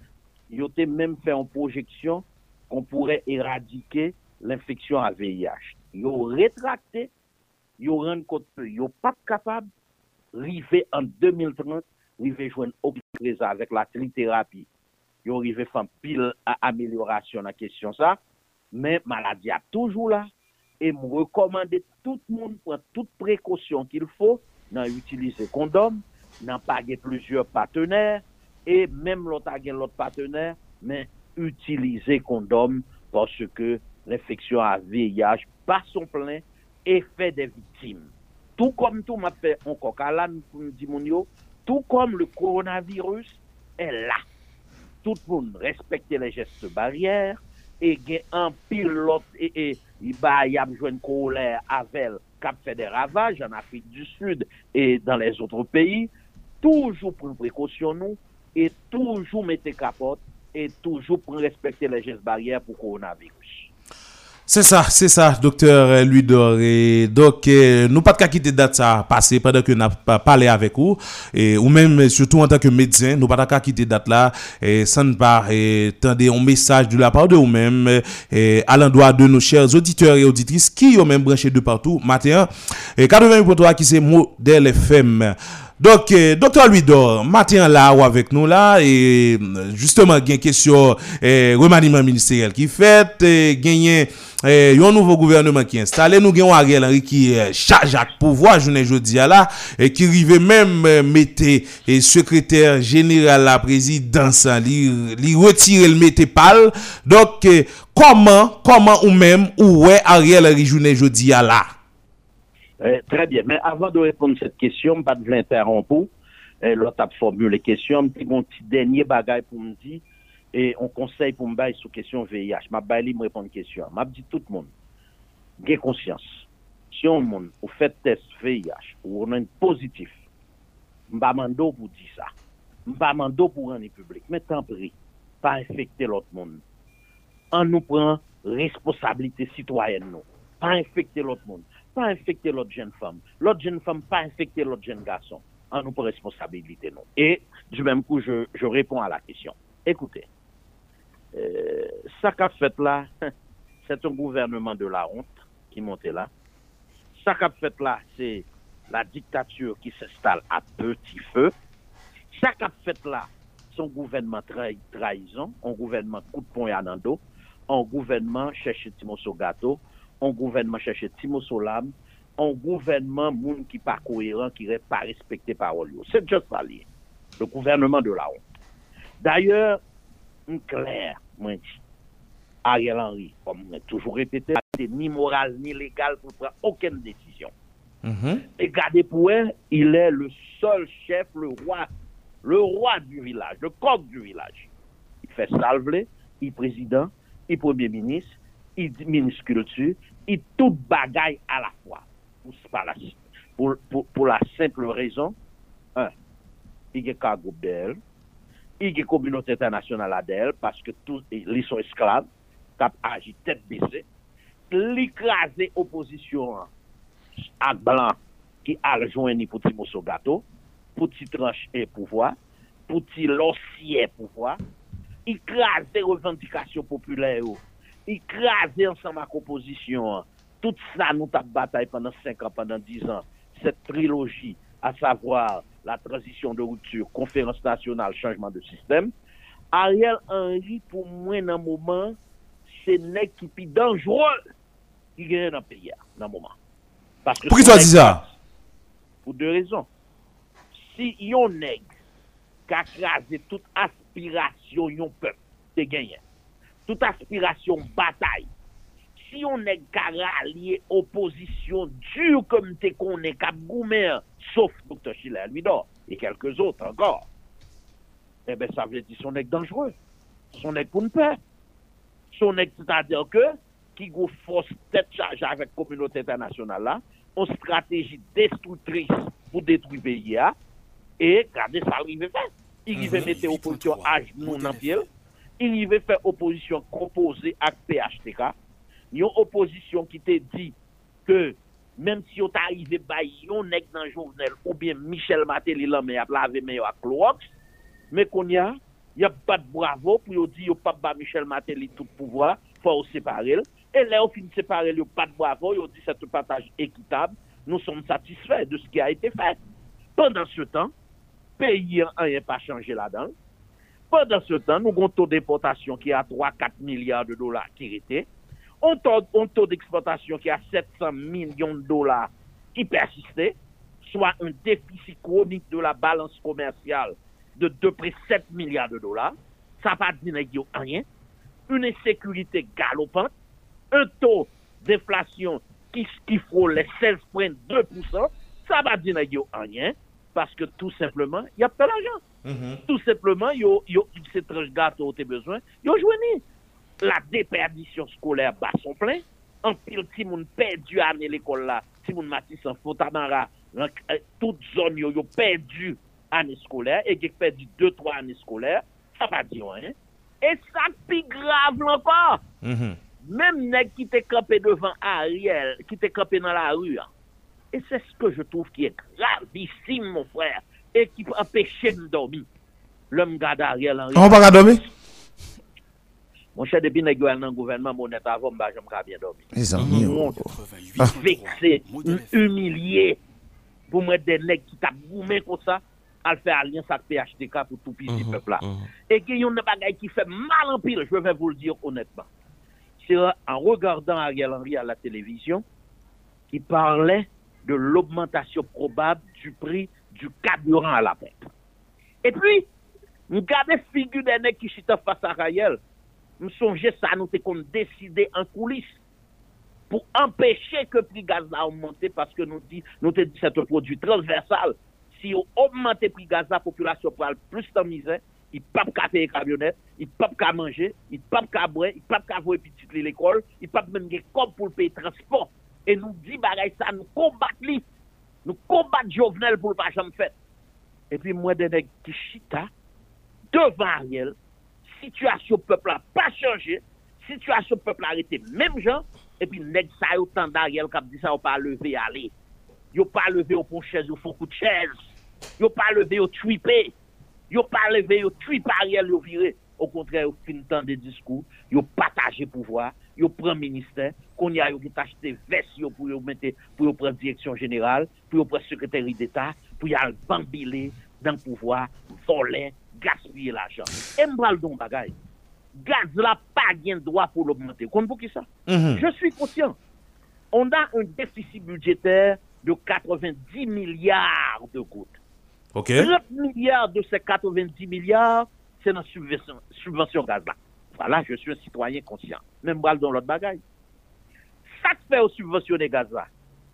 il a même fait une projection qu'on pourrait éradiquer l'infection à VIH. Ils ont rétracté, yo rende kote pe, yo pat kapab rive an 2030, rive jwen obskreza avèk la triterapi. Yo rive fan pil a ameliorasyon nan kesyon sa, men maladi ap toujou la, e m rekomande tout moun pran tout prekosyon ki l fò, nan utilize kondom, nan page plusieurs patenèr, e menm lot agen lot patenèr, men utilize kondom, porske l'infeksyon a VIH pa son plen, et fait des victimes tout comme tout m'a fait encore calame pour tout comme le coronavirus est là. Tout le monde respecte les gestes barrières et un pilote et, il y a besoin de colère avec cap fait des ravages en Afrique du Sud et dans les autres pays. Toujours prendre précaution nous et toujours mettre capote et toujours respecter les gestes barrières pour coronavirus.
C'est ça, c'est ça, docteur Luidor. Et donc, euh, nous pas de quitter date ça passer pendant que nous avons parlé avec vous, et, ou même, euh, surtout en tant que médecin, nous pas de quitter date là, et sans ne pas et, tendre un message de la part de vous-même, et, à l'endroit de nos chers auditeurs et auditrices qui ont même branché de partout, matin, et 88.3 qui c'est modèle FM. Donc, euh, docteur Luidor, matin là ou avec nous là, et euh, justement, il y a une question euh, remaniement ministériel qui fait, euh, gagné eh, yon nouveau gouvernement qui est installé, nous avons Ariel Henry qui euh, charge à pouvoir, je ne jeudi à là, et qui rive même euh, mettre et secrétaire général la présidence, hein, li, li retire le mette pal. Donc, euh, comment, comment ou même, où est Ariel Henry jeudi à là?
Eh, très bien. Mais avant de répondre à cette question, pas de l'interrompre, eh, l'autre a formulé question, petit bon petit dernier bagage pour me dire, eh, et on conseille pour me bailler sur question VIH. Ma baille, me répondre question. Ma dit tout le monde, gain conscience. Si on monde, vous faites test VIH, ou on a un positif, m'a mando pour dire ça. M'a mando pour rendre public. Mais tant pis, pas infecter l'autre monde. On nous prend responsabilité citoyenne, non. Pas infecter l'autre monde. Pas infecter l'autre jeune femme, l'autre jeune femme pas infecter l'autre jeune garçon. On nous prend responsabilité nous. Et du même coup, je, réponds à la question. Écoutez, euh, ça qu'a fait là, c'est un gouvernement de la honte qui monte là. Ça qu'a fait là, c'est la dictature qui s'installe à petit feu. Ça qu'a fait là, son gouvernement trahi- trahison, un gouvernement coup de poing à dos, un gouvernement cherche Timoso Gâteau, un gouvernement cherche Timoso Lame, un gouvernement moun qui pas cohérent, qui n'est pas respecté parole. yo. C'est juste ça. Le gouvernement de la honte. D'ailleurs, un clair, moi, dit, Ariel Henry, comme on a toujours répété, c'est ni moral ni légal pour prendre aucune décision.
Mhm.
Et gardez pour elle, il est le seul chef, le roi, le roi du village, le coq du village. Il fait salver, il président, il premier ministre, il ministre culture, il tout bagaille à la fois. Pour, la- pour, pour, pour simple raison, un, il y a cargo d'elle, il y a communauté internationale à d'elle, parce que tous, ils sont esclaves, qui agi tête baissée, l'écraser opposition à blanc qui a rejoint pour petit morceau gâteau, pour tranche et pouvoir, pour lossier pouvoir, écraser revendications populaires, yo. Écraser ensemble à composition. Tout ça, nous avons bataille pendant 5 ans, pendant 10 ans. Cette trilogie, à savoir la transition de rupture, conférence nationale, changement de système. Ariel Henry, pour moi, dans le moment, c'est nèg qui plus dangereux qui gagne dans le pays, dans le moment. Parce que
Pour qui
son
tu as dit ça
pour deux raisons. Si yon nèg qui a crasé toute aspiration yon peuple, te gagné. Toute aspiration bataille. Si qui a rallié opposition dure comme te connaît, qui a goumé, sauf Dr. Schiller, lui d'or, et quelques autres encore, eh bien, ça veut dire son nèg dangereux. Son pour ne peur. Son nèg, c'est-à-dire que, qui go force tête chargée avec la communauté internationale là, une stratégie destructrice pour détruire le pays et regardez ça arrive faire. Il va mettre opposition à dans le pied, il va faire opposition composée avec PHTK, une opposition qui te dit que même si on arrivé à yon nèg dans Jovenel ou bien Michel Matéli mais a lavé mais à Clox. Mais qu'on y a y a pas de bravo pour dire pas ba Michel Matéli tout pouvoir faut séparer. Et là on finit de séparer yo pas de bravo yo dit c'est un partage équitable. Nous sommes satisfaits de ce qui a été fait. Pendant ce temps pays n'a pas changé là-dedans pendant ce temps nous avons un taux d'importation qui est à 3-4 milliards de dollars qui était un taux, un taux d'exportation qui est à 700 millions de dollars qui persistait, soit un déficit chronique de la balance commerciale de de près 7 milliards de dollars. Ça va dire nèg yo rien. Une insécurité galopante, un taux d'inflation qui, qui frôle les 16,2%. Ça va dire nèg yo rien parce que tout simplement, il y a pas l'argent. Tout simplement, yo, yo, c'est tranche gâteau t'es besoin, yo joignez la déperdition scolaire bat son plein. En pile, si moun perdu année l'école là, si moun Matissan, Fontamara, dans, euh, toute zone yo, yo perdu année scolaire et qui perdu deux, trois années scolaires, ça va dire rien. Et ça, plus grave encore.
Mhm.
Même nèg qui t'est campé devant Ariel, qui t'est campé dans la rue. hein. Et c'est ce que je trouve qui est gravissime, mon frère, et qui peut empêcher de dormir. L'homme garde Ariel Henry.
On va pas dormir?
Mon cher, depuis al dans le gouvernement, mon net avant, bah, j'aime bien dormir.
Les amis, oh.
88
vexé, humilié, pour mettre des nègres qui tapent goumé comme ça, à le faire alliance avec PHTK pour tout petit
Mhm,
peuple là.
mhm.
Et qu'il y a une bagaille qui fait mal en pile, je vais vous le dire honnêtement. C'est en regardant Ariel Henry à la télévision, qui parlait de l'augmentation probable du prix du carburant à la pompe. Et puis, regardons figure des nègres qui chita face à Ariel. Nous songeons ça, nous t'es décidé en coulisses pour empêcher que le prix gaz a augmenté parce que nous dit nous dit c'est un produit transversal. Si on augmente le prix gaz, la population prend plus de misère, il ne peut pas payer camionnette, il ne peut pas manger, il ne peut pas boire, il ne peut pas voir petit à l'école, il ne peut pas même comme pour payer transport. Et nous dit bagaille ça, nous combattons. Nous combattons Jovenel pour le pas jamais fait. Et puis moi des nègres qui chita devant Ariel, situation peuple n'a pas changé, Situation peuple arrêté même gens, et puis nèg ça yo tant d'Ariel qui dit ça, ou pas levé aller. Yo pas levé au pont chaise, yo font coup de chaise. Yo pas levé au tuipé. Yo pas levé au tuip Ariel yo viré. Au contraire, yo fin temps de discours, yo partagé pouvoir, yo prend ministère, qu'on y a qui acheté veste pour mettre pour prendre direction générale, pour prendre secrétaire d'État, pour y aller bambiler dans le pouvoir, voler, gaspiller l'argent. Et m'bral don bagay. Gaz la pas gain droit pour l'augmenter. Compte pour qui ça?
Mhm.
Je suis conscient. On a un déficit budgétaire de 90 milliards de gouttes.
OK.
30 milliards de ces 90 milliards, c'est dans subvention, subvention gaz là. Voilà, je suis un citoyen conscient. Même bral dans l'autre bagaille. Ça fait au subventionner gaz là.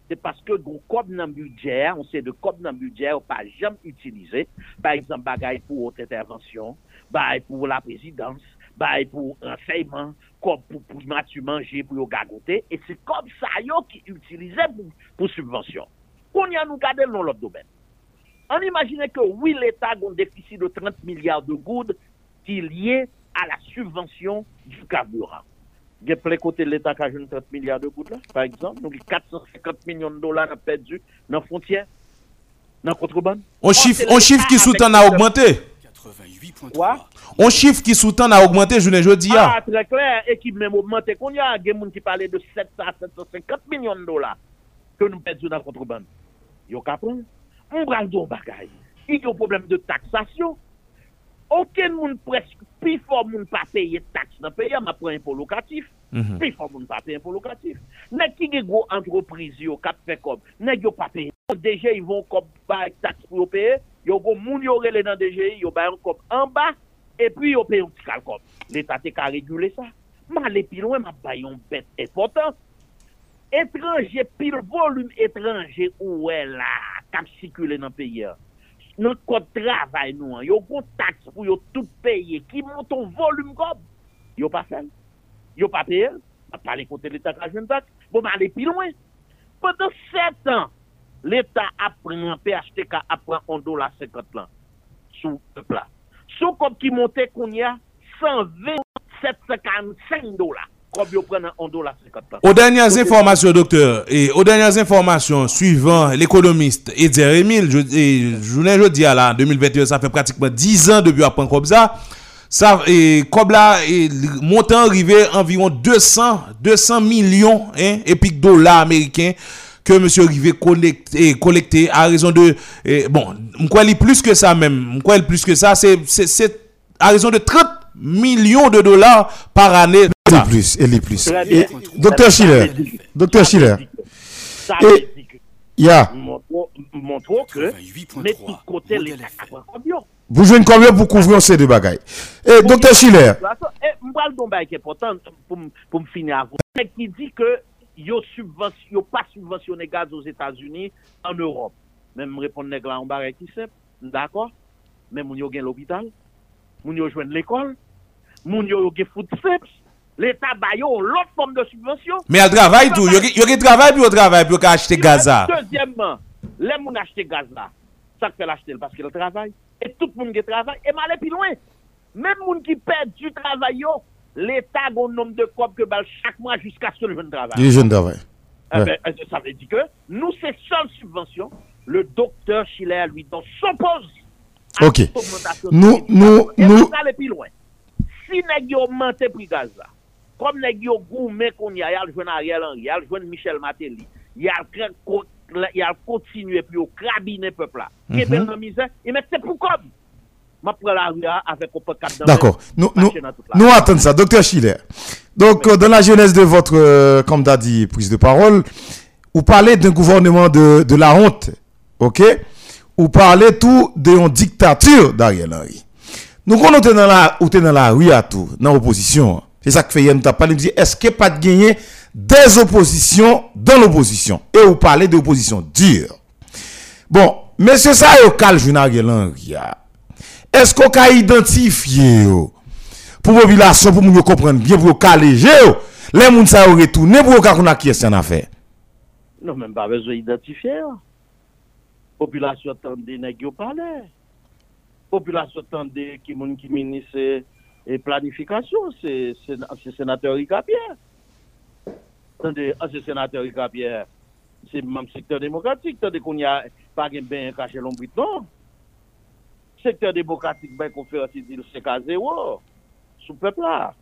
C'est parce que gon cob nan budget, on sait de cob nan budget ou pas jamais utilisé. Par exemple, bagaille pour haute intervention, bagaille pour la présidence, bagaille pour renseignement, cob pour, pour matu manger, pour gagoter. Et c'est comme ça yo qui utilisé pour, pour subvention. Qu'on y a nous gardé dans l'autre domaine. On imagine que oui, l'État a un déficit de 30 milliards de gouttes qui est lié à la subvention du carburant. Il y a plein côté de l'État qui a joué 30 milliards de gouttes là, par exemple. Donc 450 millions de dollars a perdu dans la frontière, dans la contrebande.
On chiffre, on chiffre qui sous-tend a augmenté.
88.3.
Quoi?
On chiffre qui sous-tend a augmenté, je ne jeudi
Ah,
a.
très clair. Et qui même augmenté. Qu'on y a des gens qui parlaient de 700 à 750 millions de dollars que nous perdons dans la contrebande. Yo kapon. On bral don bagay. Il y a un problème de taxation. Aucun monde presque, plus fort monde pas payer taxe dans le pays, m'a pris impôt locatif.
Mhm.
Plus fort monde pas payer impôt locatif. Qui gen gros entreprise k'ap fait comme, pas payer. DG ils vont comme taxe pour payer. Yo go moun relé dans DGI, yo bail comme en bas et puis yo paye un petit calcom. L'État te ka réguler ça. Ma aller plus loin, m'a un bête important. Étranger, pile volume étranger ou est là, kap sikule nan peyi an. Nou kote travay nou an, yo kon taks pou yo tout peye, ki monton volum kob, yo pa fel, yo pa peye, pa pale kote l'Etat la jen tak, pou ma ale pi loin. Pendan 7 an, l'Etat apren an, PHTK apren an do la 50 lan, sou pepla. Sou kob ki monte kon ya, 127,55 do la. 745 dollars. Comme yo prennent 1 dollar 50 là.
Aux dernières informations, docteur, et aux dernières informations suivant l'économiste Eder Emile, je, et, je dit à la 2021, ça fait pratiquement 10 ans depuis après comme ça. Ça, et comme là, et, le montant arrivé environ 200, 200 millions, hein, dollars américains que monsieur Rivet collecté, collecté à raison de, eh, bon, je crois plus que ça même, je crois plus que ça, c'est à raison de 30 millions de dollars par année.
Est plus, elle est plus. Et, docteur
Ça
Schiller, docteur Schiller, Et- ya,
montrons que
88.3.
mais tout côté yo.
vous jouez combien pour couvrir ces deux bagailles Et docteur Schiller,
Et don bagay qui est important pour me finir avant. Qui dit que yo subvention pas subventionné gaz aux États-Unis en Europe. Même me répondre on bagay qui simple. D'accord? Mais moun yo gen l'hôpital, moun yo joindre l'école, moun yo yo food stamps. L'État ba yo l'autre forme de subvention.
Mais elle travaille tout. Il y a travail puis au travail pour acheter Gaza.
Deuxièmement, les moun achete gaz là, ça fait l'acheter parce qu'il travaille. Et tout le monde qui travaille, et m'aller plus loin. Même moun qui perd du travail, yo, l'État a un nombre de copes que bal chaque mois jusqu'à ce que le jeune travail.
les jeunes travail.
Eh ben, ça veut dire que nous, c'est seule subvention. Le docteur Schiller, lui, donc, s'oppose à
Ok.
augmentation de
Nous- nous- nous-
aller plus loin. Si nèg yo augmente prix gaz là, comme nèg yo gourmet qu'on y a, y a Ariel Henry, y a Michel Matéli, y a co- y a le continuer puis au crabiner peuple là. Est
Mhm.
dans la misère, et mais c'est pour comme. M'a prend la rue là, avec un peu de
D'accord. Nous, nous, nous attendons ça. Docteur Schiller. Donc, dans la genèse de votre, euh, comme t'as dit, prise de parole, vous parlez d'un gouvernement de, de la honte. OK? Vous parlez tout d'une dictature d'Ariel Henry. Nous, était dans la, ou dans la rue à tout, dans l'opposition, c'est ça que fait t'a parlé, dit, est-ce a pas de gagner des oppositions dans l'opposition? Et vous parlez d'opposition dure. Bon, monsieur ça, yo joun Ariel Henry. Est-ce qu'on a identifié pour la population, pour nous comprendre bien, pour caléger les sa yo retourner pour qu'on a qui est en affaire?
Non, même pas besoin d'identifier. populasyon tande neg yo pale. Populasyon tande ki moun ki minise e planifikasyon, se, se, se senatèr Rika Pierre. Tande, ah, se senatèr Rika Pierre, se mam sektèr demokratik, tande kon ya pagèm ben kache lom briton. Sektèr demokratik ben konferansi dil se ka zèwo, sou pepla.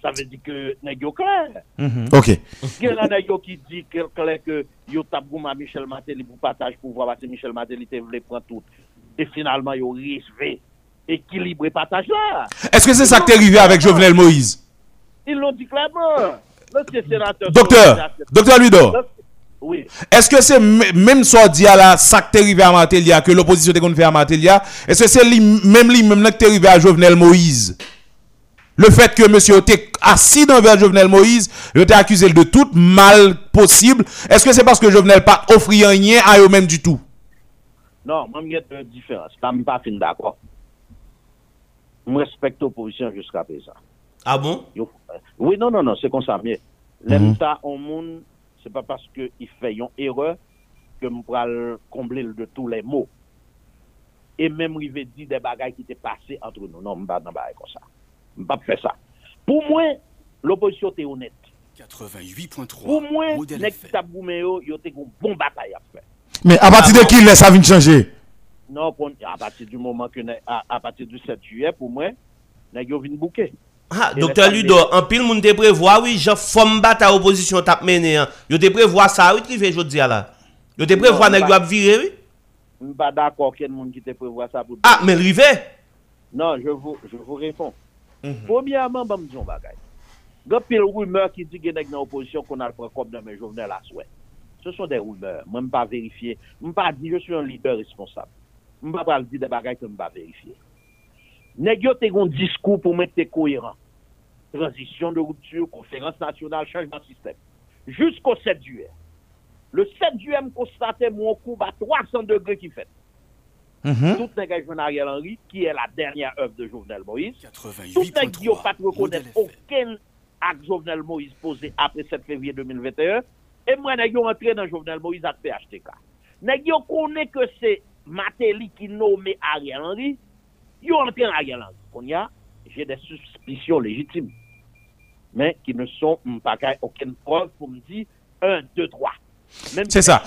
Ça veut dire que n'est clair.
Ok.
Gen nèg yo qui dit que clair que yo tap gouma Michel Martelly pour partage pouvoir parce que Michel Martelly te voulait prendre tout. Et finalement yo risvé équilibré partage là.
Est-ce que c'est ça que t'es arrivé avec Jovenel Moïse?
Ils l'ont dit clairement. L'ancien sénateur
Docteur, docteur Ludo,
Oui.
est-ce que c'est même ça dit à la ça que t'es arrivé à Martelia, que l'opposition qu'on fait à Martelia, est-ce que c'est même lui même là que t'es arrivé à Jovenel Moïse? Le fait que monsieur était assis dans vers Jovenel Moïse, il était accusé de tout mal possible, est-ce que c'est parce que Jovenel pas offert rien à eux-mêmes du tout?
Non, moi, j'ai une différence. Je ne suis pas fin d'accord. Je respecte l'opposition jusqu'à présent.
Ah bon?
Yo- euh, Oui, non, non, non, c'est comme ça. Mais l'aime ça au monde, c'est pas parce qu'il fait une erreur que je vais combler de tous les mots. Et même, il veut dire des bagailles qui étaient passées entre nous. Non, je ne vais pas dans bagaille comme ça. Je ne vais pas faire ça. Pour moi, l'opposition était honnête.
88.3
Pour moi, les
FM.
Taboume, yo, yo te une bon bataille à faire.
Mais à partir de qui là, ça vient de changer?
Non, pour- à partir du moment que, à, à partir du 7 juillet, pour moi, nèg yo vinn bouquet.
Ah, docteur Ludo, en pile moun te prévoit, oui, Jean femme bat à opposition tap mené. Hein. Yo te prévoit ça, oui, trivé jodi là. Yo te prévoit nèg yo
pas-
ap viré, oui.
Je ne suis pas d'accord qu'il y ait qui te prévoit ça pour
Ah, mais rivé.
Non, je vous, je vous réponds. Mhm. Poumyaman, ba m diyon bagay. Gopil rumeur ki di genek nan oposisyon kon al prekop nan men jovenel aswe. Se son de rumeur. Mwen pa verifiye. Mwen pa di, je sou yon lider responsable. Mwen pa pral di de bagay ke mwen pa verifiye. Neg yo te gon diskou pou mwen te koheran. Transisyon de rupture, konferans nasyonal, chanjman sistem. Jusko 7 juè. Le 7 juè m konstate mwen kou ba 300 degrè ki fèt. Tout nèg a joué Ariel Henry, qui est la dernière œuvre de Jovenel Moïse. Tout nèg yo pas
88.3
reconnaître aucun acte Jovenel Moïse posé après 7 février 2021. Et moi, nèg yo entré dans Jovenel Moïse à PHTK. Yo connaît que c'est Matéli qui nommé Ariel Henry. Yo entré dans Ariel Henry. On y a, j'ai des suspicions légitimes. Mais qui ne sont mm, pas aucune preuve pour me dire 1, 2, 3.
C'est ça.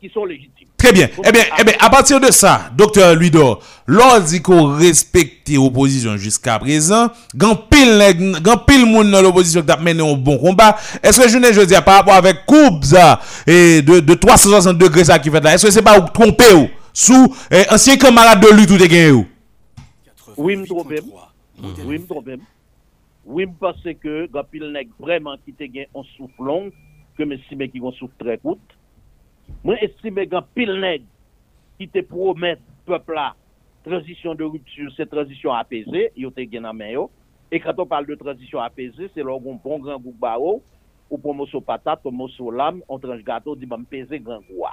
qui sont légitimes.
Très bien. Eh bien, eh bien, à partir de ça, docteur Ludo, l'on dit qu'on respecte l'opposition jusqu'à présent, gan pile, pile moun dans l'opposition qui a mené un bon combat, est-ce que je ne dis par rapport avec Coupe, ça, et de, de 360 degrés ça qui fait là, est-ce que c'est pas trompé ou, sous, eh, ancien camarade de lutte ou de gagné ou?
Oui, me trompe.
88.3
Oui, me trompe. Oui, me pense que quand pile vraiment qui te gen on souffle long, que me estime qui on souffle très court. Moi estime quand pile nèg qui te promet peuple là transition de rupture, c'est transition apaisée, yo te gen en main yo. Et quand on parle de transition apaisée, c'est là où on bon grand goût bao ou pour mosso patate, ou mosso lame, on tranche gâteau, dit m'm peser grand goût.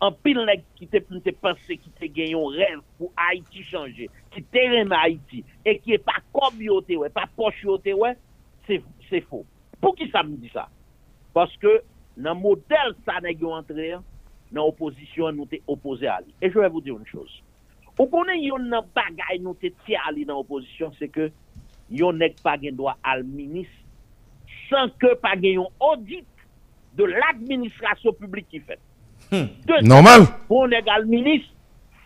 En pile nèg qui te te pensé qui te gen yon rêve pour Haïti changer, qui te reme Haïti et qui est pas comme yo te ouais, pas poche yo te ouais, c'est c'est faux. Pour qui ça me dit Parce que dans le modèle ça yo entré dans opposition nous t'es opposé à lui. Et je vais vous dire une chose. Ou connaît yon nan bagay nous te ti à lui dans opposition, c'est que yon nèg pas gen droit al ministre sans que pas gen yon audit de l'administration publique qui fait. Deuxième,
Normal.
pour un égal ministre,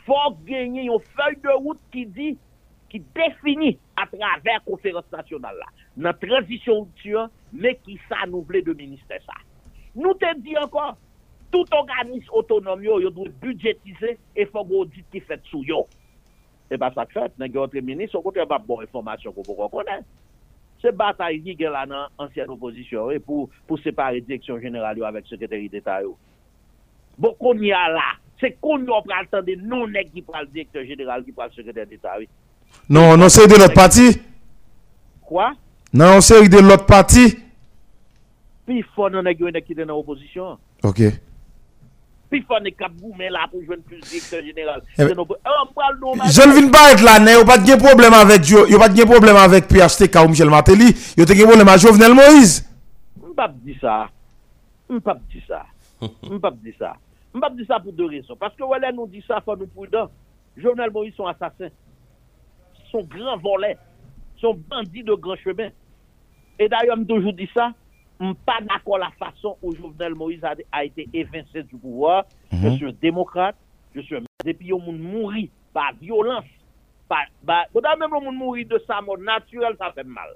faut gagner une feuille de route qui dit, qui définit à travers la conférence nationale notre transition mais qui ça nous de ministère. Nous te dit encore, tout organisme autonome yo doit budgétiser et faut audit qui fait sous yo. Pas ça que fait, n'a autre ministre, on pas bonne information qu'on peut connaître. C'est bataille qui est là dans l'ancienne opposition pour, pour séparer direction générale avec secrétaire d'État. Bon, qu'on y a là, c'est qu'on y a pris le non qui directeur général, qui prend le secrétaire d'État.
Non, non, c'est de l'autre parti.
Quoi?
Non, c'est de l'autre parti.
Puis il faut non qui est dans l'opposition.
Ok.
Puis il faut nèg cap goumen là pour jouer plus directeur général.
Eh ben-. Je ne viens pas être là, il n'y a pas de problème avec il n'y a pas de problème avec PHTK ou Michel Martelly, il y a de problème avec Jovenel Moïse.
M'pas dit ça. M'pas dit ça. M'pas dit ça. M'pas dit ça pour deux raisons. Parce que voilà, nous dit ça, faut nous prudents. Jovenel Moïse sont assassins. Son grand volet. son bandit de grand chemin. Et d'ailleurs, je toujours dit ça, je suis pas d'accord la façon où Jovenel Moïse a, a été évincé du pouvoir. Je suis un démocrate, je suis un depuis au monde mourir par violence, par, par, quand même le monde mourir de sa mort naturelle, ça fait mal.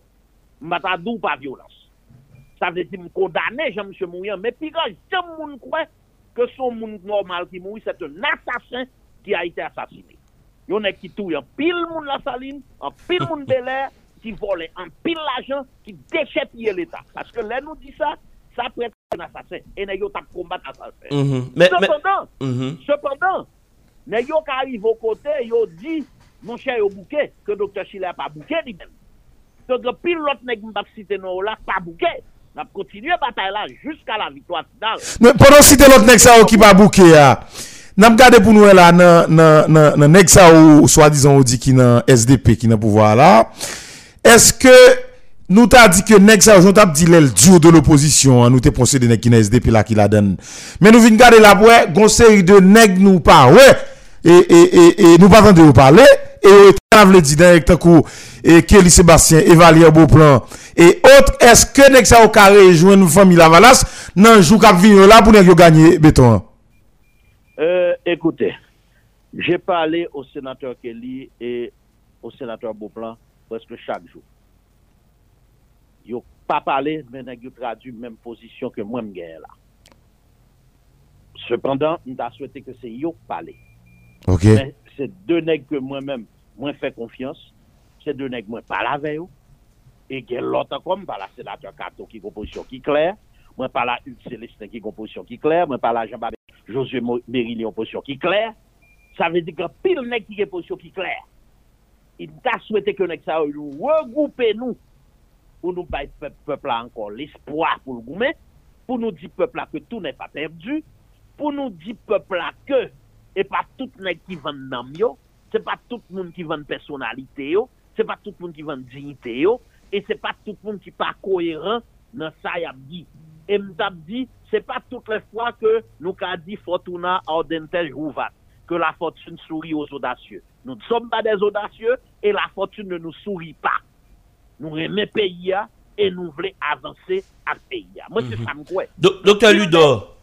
Matadou par violence. Ça veut dire me condamner Jean-Monsieur Mouillan, mais puis quand j'aime moun croit que son monde normal qui mourit, c'est un assassin qui a été assassiné. Yon est qui touille en pile moun la saline, en pile moun Bel-Air, qui vole en pile l'argent, qui déchette l'État. Parce que là, nous dit ça, ça peut être un assassin. Et n'a yo tap combattre assassin.
Mhm. Mais, mais,
Cependant,
Mhm.
cependant, n'a yo qui arrive au côté, dit, mon cher yo bouquet, que docteur Chile a pas bouquet lui-même. Donc, pile l'autre nèg m'bap cité non là, pas bouquet. N'a continué bataille là jusqu'à la victoire finale.
Mais pendant citer l'autre nèg ça qui pas bouqué Nam gade pou nou e la nan, nan, nan, nan nek sa ou swa dizan ou di ki nan SDP ki nan pouvoa la. Eske nou ta di ke nek sa ou joun tap di lèl diyo de l'oposisyon an nou te ponse de nek ki nan SDP la ki la den. Men nou vin gade la pou e gonseri de nek nou pa we. E, e, e, e nou pa tande ou pale. E, e tan avle di den ek takou e Kelly Sebastien, Evalier Beauplan. E ot eske nek sa ou kare joun nou fami la valas nan jou kap vinyo la pou nek yo ganyi beton an.
Euh, écoutez, j'ai parlé au sénateur Kelly et au sénateur Beauplan presque chaque jour. Ils n'ont pas parlé, mais ils ont traduit la même position que moi, je là. Cependant, nous avons souhaité que c'est eux qui parlent.
OK.
Mais c'est deux nègres que moi-même, moi fais confiance. C'est deux nègres moi parle avec eux. Et qu'il y a l'autre comme par la sénateur Cato qui a une position qui est claire. Moi par la Hugues Célestin qui a une position qui est claire. Moi par la Jean-Baptiste Josué Mérilli en position qui est claire. Ça veut dire que pile nègre qui une position qui est claire. Il t'a souhaité que ça nous regrouper nous pour nous bailler peuple, encore l'espoir pour le goumen, pour nous dire peuple là que tout n'est pas perdu, pour nous dire peuple là que et pas tout nèg qui vend nam yo, c'est pas tout le monde qui vend personnalité yo, c'est pas tout le monde qui vend dignité et c'est pas tout le monde qui pas cohérent dans ça y a dit. Et m't'a dit, c'est pas toutes les fois que nous qu'a dit Fortuna Ordentel Rouvat, que la fortune sourit aux audacieux. Nous ne sommes pas des audacieux et la fortune ne nous sourit pas. Nous aimons pays et nous voulons avancer à pays. Moi, c'est ça me croit.
Do- Docteur Ludor,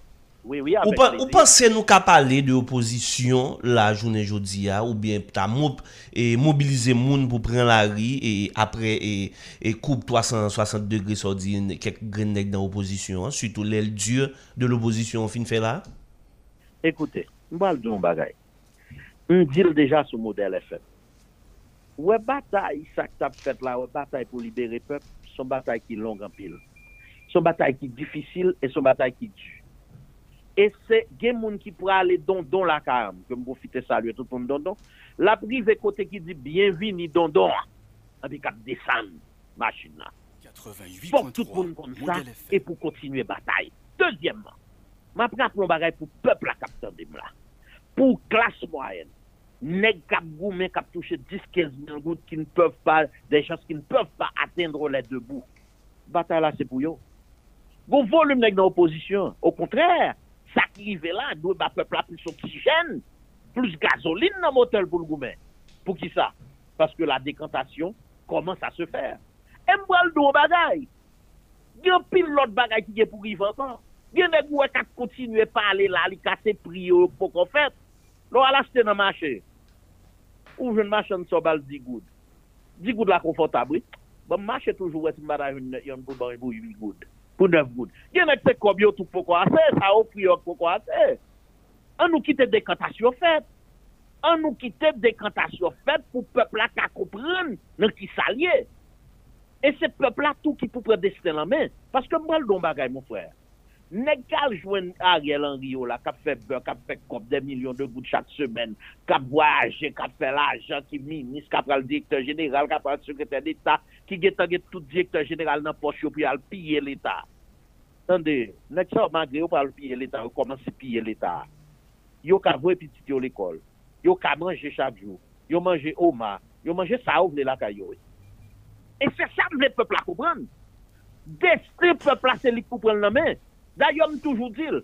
Oui, oui,
ou, pa- ou pensez nous qu'à parler de opposition la journée jeudi a, ou bien mob, et mobiliser moun pour prendre la rue et après et, et coupe 360 degrés sur dit quelques nèg dans l'opposition, hein, surtout l'aile dure de l'opposition fin fait là?
Écoutez, je vais dire un bagay. On dit déjà sur modèle FM. Ouais, bataille, ça que fait là, ouais, bataille pour libérer le peuple, son bataille qui longue en pile. Son bataille qui difficile et son bataille qui dure. Et c'est gens qui pourraient aller don don la carme, que je profite saluer tout le monde don don. La privé côté qui dit bienvenue don don, puis cap descendre, machine là.
88.3
Faut que tout le monde comme ça et pour continuer bataille. Deuxièmement, ma frappe mon bagay pour peuple à de là. Pour classe moyenne. Nèg kap goumen kap touche 10 15 000 gouttes qui ne peuvent pas des gens qui ne peuvent pas atteindre les deux bouts. Bataille là c'est pour yo. Gon volume nèg dans opposition. Au contraire, sa ki rive la, dwe ba pepla plus oksijen, plus gazoline nan motel pou l'goumen. Pou ki sa? Paske la dekantasyon koman sa se fer. E mbwa l'dou bagay. Gen pil lot bagay ki gen pou rive ankan. Gen dek wè kat kontinue pale la, li kase priyo pou kon fèt. Lò ala jte nan machè. Ou jen machè nan sobal di goud. Di goud la konfortabri. Bon machè toujou wè ti mbada yon, yon pou e bari pou yon goud. pou 9 goud. Gen ek se kob yo tout pou kwa se, sa ou pri yo pou kwa se. An nou kite dekantasyon fet. An nou kite dekantasyon fet pou pepla ka koupren nan ki salye. E se pepla tout ki pou pre desten la men. Paske mbal don bagay moun fwèr. Nèk kal jwen Ariel Henry yo la, kap fe beur, kap fe kop de milyon de gout chak semen, kap voyaje, kap fe l'ajan ki minis, kap pral direktor general, kap pral sekretèr d'Etat, ki getan get tout direktor general nan poch yo pi al piye l'Etat. Tande, nèk sa magre yo pral piye l'Etat, yo komanse piye l'Etat. Yo ka vwe pitit yo l'ekol, yo ka manje chak jou, yo manje oma, yo manje sa ou vle la kayo. E se sa mle pepla koubran. Deste pepla se li koubran nan men. D'ailleurs, je toujours dit, le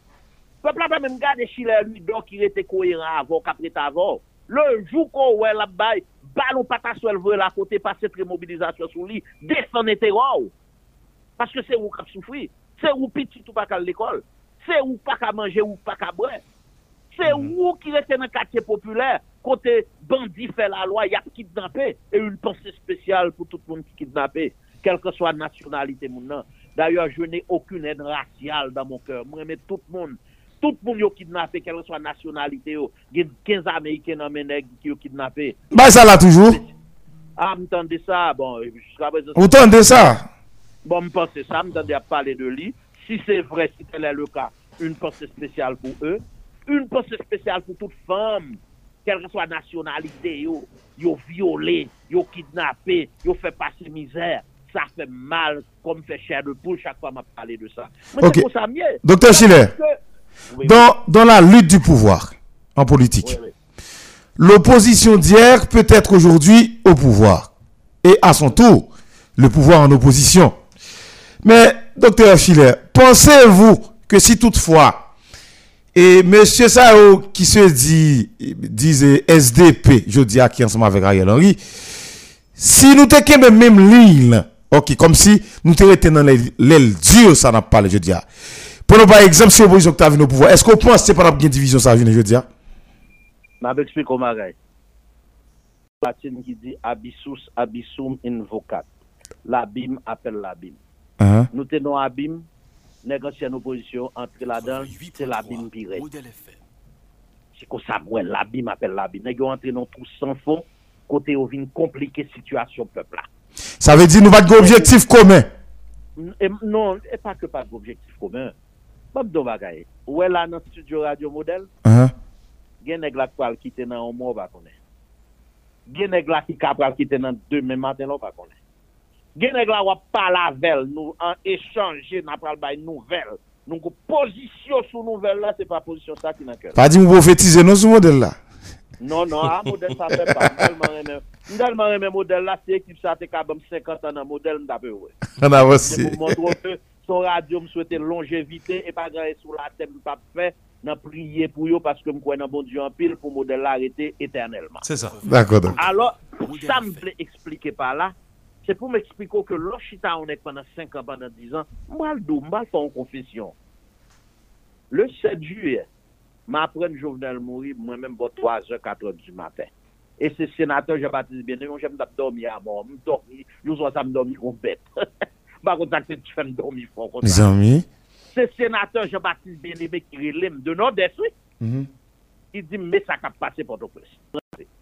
peuple a pas même gardé Chile lui donc qui était cohérent avant, qu'après avant. Le jour qu'on ouais la bail, ballon patate sur le la côté, passer très mobilisation sur lui, défendre terror. Parce que c'est où qui souffrir. C'est où petit ou pas qu'à l'école. C'est où pas qu'à manger ou pas qu'à boire. C'est où qui reste dans le quartier populaire, côté bandit fait la loi, il y a kidnappé. Et une pensée spéciale pour tout le monde qui kidnappé, quelle que soit la nationalité. moun nan. D'ailleurs, je n'ai aucune haine raciale dans mon cœur. Moi, mais tout le monde, tout le monde yo kidnappé, quelle que soit la nationalité. Il y a 15 Américains dans mes nègres qui ont kidnappé.
Bah, ça là toujours.
Ah, m'entendez ça, bon, jusqu'à présent,
Vous entendez ça?
Bon, me penser ça, me à parler de lui. Si c'est vrai, si tel est le cas, une pensée spéciale pour eux. Une pensée spéciale pour toute femme, quelle que soit la nationalité, yo, yo violé, yo kidnappé, yo fait passer misère. Ça fait mal, comme fait chair de poule chaque fois m'a parlé de ça. Mais
Ok.
c'est pour ça mieux.
Docteur Schiller,
Parce que- Oui,
dans, dans la lutte du pouvoir en politique,
oui,
l'opposition d'hier peut être aujourd'hui au pouvoir. Et à son tour, le pouvoir en opposition. Mais, docteur Schiller, pensez-vous que si toutefois, et monsieur Sao qui se dit, disait SDP, je dis à qui ensemble avec Ariel Henry, si nous t'es même même ligne, ok, comme si nous t'étions dans l'aile dure, ça n'a pas je dis. à. Prenons par exemple, si l'opposition qui venu au pouvoir, est-ce qu'on pense que c'est pas une division, ça vient, je dis? à?
m'a expliqué comment c'est. Latine qui dit abyssus abyssum invocat. L'abîme appelle l'abîme.
Hein?
Nous tenons abîme, négocier opposition, entrer là-dedans, c'est l'abîme pire. C'est comme ça, ouais, l'abîme appelle l'abîme. Nous entrer dans tout sans fond, côté où vient compliquer situation peuple là.
Ça veut dire nous pas d'objectif commun.
Non, et pas que pas d'objectif commun. Pas de bagaille. Ouais, là, dans le studio Radio Modèle,
Hein?
gen nèg la pral quitter dans un mois, on va connaître. Gen nèg la qui capable quitter dans demain matin, on va connaître. Gen nèg la wap parler avec nous, en échanger, n'a pral bay nouvelle. Donc, position sous nouvelle là, c'est pas position ça qui n'a cœur.
Pas dire vous prophétiser non ce modèle là.
Non, non, ah, modèle ça fait pas. Tellement aimé- Tellement aimé modèle là, c'est équipe ça, t'es capable 50 ans dans modèle, m'ta peu, ouais.
On avance.
C'est pour montrer que son radio me souhaite longévité et pas grand sous la tête, pas fait, n'a prier pour yo parce que me crois dans bon Dieu en pile pour modèle là arrêter éternellement.
C'est ça.
D'accord. donc.
Alors, me
fait.
plaît expliquer par là, c'est pour m'expliquer que l'Ochita, on est pendant 5 ans, pendant 10 ans, moi, le dou, moi, le faire une confession. Le 7 juillet, m'apprenne Jovenel mourir, moi-même, pour 3 h 4 h du matin. Et c'est sénateur Jean-Baptiste Bien, j'aime dormir à mort, me dormir, je vois ça me dormir comme bête. Par contre, ça, tu fais me dormir fort comme
Mes
ça.
amis.
C'est sénateur Jean-Baptiste Bien-Aimé qui relève de Nord-Est, oui
Mhm.
il dit mais ça a passé pour prince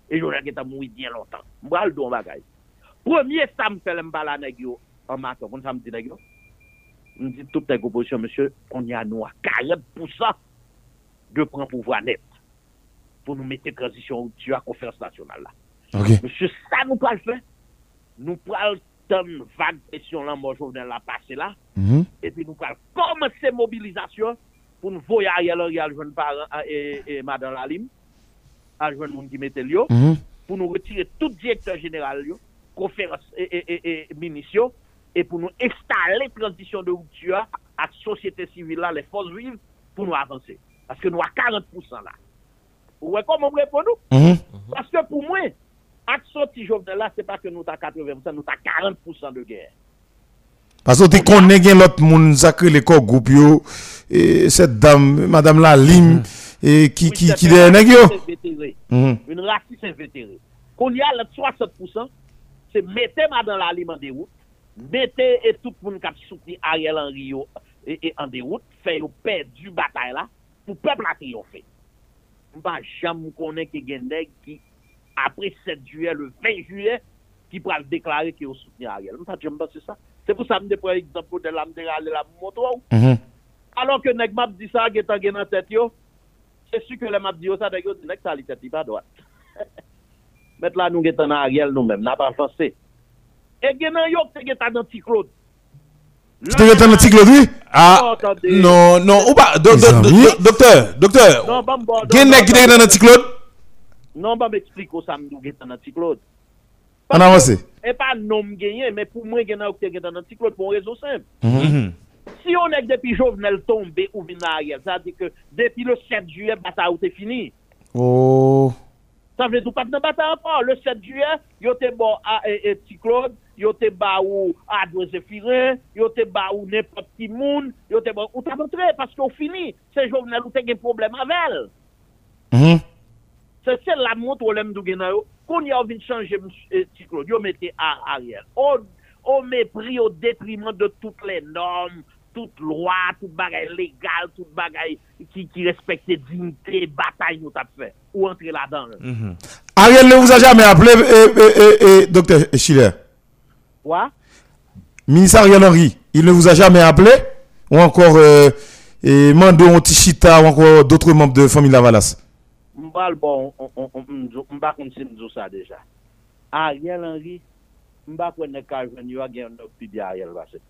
Et je l'ai été mourir bien longtemps. Moi le don bagay. Premier ça me fait le mbala nèg yo en matin, comme ça me dit nèg yo. Me dit toute les opposition monsieur, on y a nous à 40% de prendre pouvoir net pour nous mettre transition sur la conférence nationale là. Monsieur, ça nous pas le faire. Nous pral une vague pression là, moi Jovenel la passé là
Mhm.
et puis nous allons commencer mobilisation pour nous voyer Ariel à joindre parents à- et, et Madame Lalim, à joindre monde qui mettait le
Mhm.
pour nous retirer tout directeur général, yo, conférence et, et, et, pour nous installer transition de rupture à la société civile, là, les forces vives, pour nous avancer. Parce que nous à 40% là. Vous voyez comment on répond nous?
Mhm.
Parce que pour moi, à sorti Jovenel là, c'est pas que nous à 80%, nous à 40% de guerre.
Parce que tu connais bien l'autre monde, que les corps groupe et cette dame, madame la Lim, et qui,
Oui,
qui, qui. Mhm.
Une raciste invétérée. Qu'on y a le 60%, c'est mettez madame la Lim en déroute, mettez et tout le monde qui a soutenu Ariel Henry et, et en déroute, fait yo perdu bataille là, pour le peuple a triomphé. Mpa jamais connaît que gen nèg qui, après 7 juillet, le 20 juillet, qui pourra déclarer qu'il a soutenu Ariel. Mpa ça. C'est pour ça que je prends l'exemple de la moto.
Mhm.
Alors que nèg map dit ça, gen tan gen nan tête yo, c'est sûr que le map dit yo ça, nèg yo ça li tête li pas droite. Met là nous gen tan nan Ariel nous même, n'a pas avancé. Et gen nan yo te gen tan nan ti.
Tu te retenir le tigre lui?
Ah,
Attendez.
non, non, ou pas, do- do- do- docteur, docteur, gen nèg qui
non,
te dans notre Claude?
Non, ba m'explique au ça nous gen nan ti Claude.
On avance.
Et pas nom gagné, mais pour moi gen nan te gen nan pour une raison simple.
Mhm.
Si on est depuis Jovenel tombé ou vin Ariel, ça veut dire que depuis le 7 juillet, bataille est fini.
Oh.
Ça veut dire pas de bataille encore. Le 7 juillet, yo te bon à et, et Petit Claude, yo te ba ou à Zéphirin, yo te ba ou n'importe qui moun, yo te bon ou t'a montré parce qu'au fini, c'est Jovenel ou te gen problème avec elle.
Mhm.
C'est celle la montre ou yo. Qu'on y a envie de changer monsieur Petit Claude, yo mettez à Ariel. Au mépris, au détriment de toutes les normes, toute loi, toute bagaille légale, toute bagaille qui, qui respecte dignité, bataille nous t'a fait. Ou entrer là-dedans. là.
Ariel ne vous a jamais appelé, eh, eh, eh, eh, docteur Schiller?
Ouais?
Ministre Ariel Henry, il ne vous a jamais appelé? Ou encore euh, eh, Mando Ontichita ou encore d'autres membres de famille Lavalas?
Mbal bon, mba kon si mzo sa deja. Ariel Henry, mba kon ne ka jwen yo a gen nok pi bi Ariel Basse.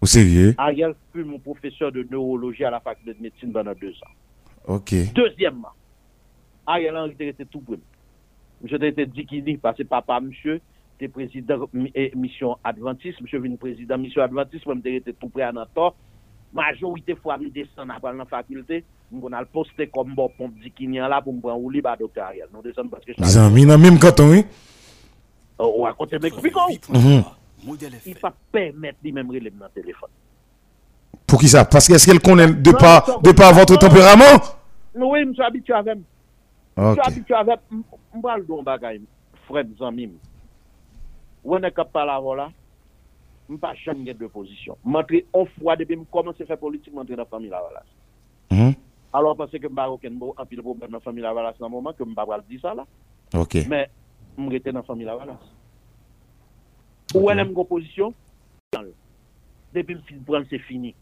Au sérieux?
Ariel fut mon professeur de neurologie à la faculté de médecine pendant deux ans.
Ok.
Deuxièmement, Ariel Henry était tout près. Monsieur était Dikini, parce que papa, monsieur, était président mi- eh, mission Adventiste, monsieur venu président mission Adventiste, moi, j'étais tout près à Nantor. Majorité fois, je descends après la faculté, on a le posté comme bon pompe Dikini là pour me prendre ou libre à Ariel. Nous descendons parce que
Les amis, dans le même canton, oui
Oh, à côté de Mexico,
88.3, Modèle
il
FM.
pas permettre lui-même de dans le téléphone.
Pour qui ça Parce qu'est-ce qu'elle connaît de par, de par votre tempérament
Oui, je suis habitué avec. Je suis habitué avec. Je parle d'un bagage, frère Zamim. Ou on est capable de là, je pas jamais de position. Je suis une fois depuis que je commence à faire politique, je suis dans la famille Lavalas.
Mhm.
Alors, parce que je n'ai aucun un pile problème dans la famille Lavalas dans le moment que je ne vais pas dire ça là.
Ok.
Mais je suis dans la famille Lavalas. Ou elle aime une position, depuis que je c'est fini.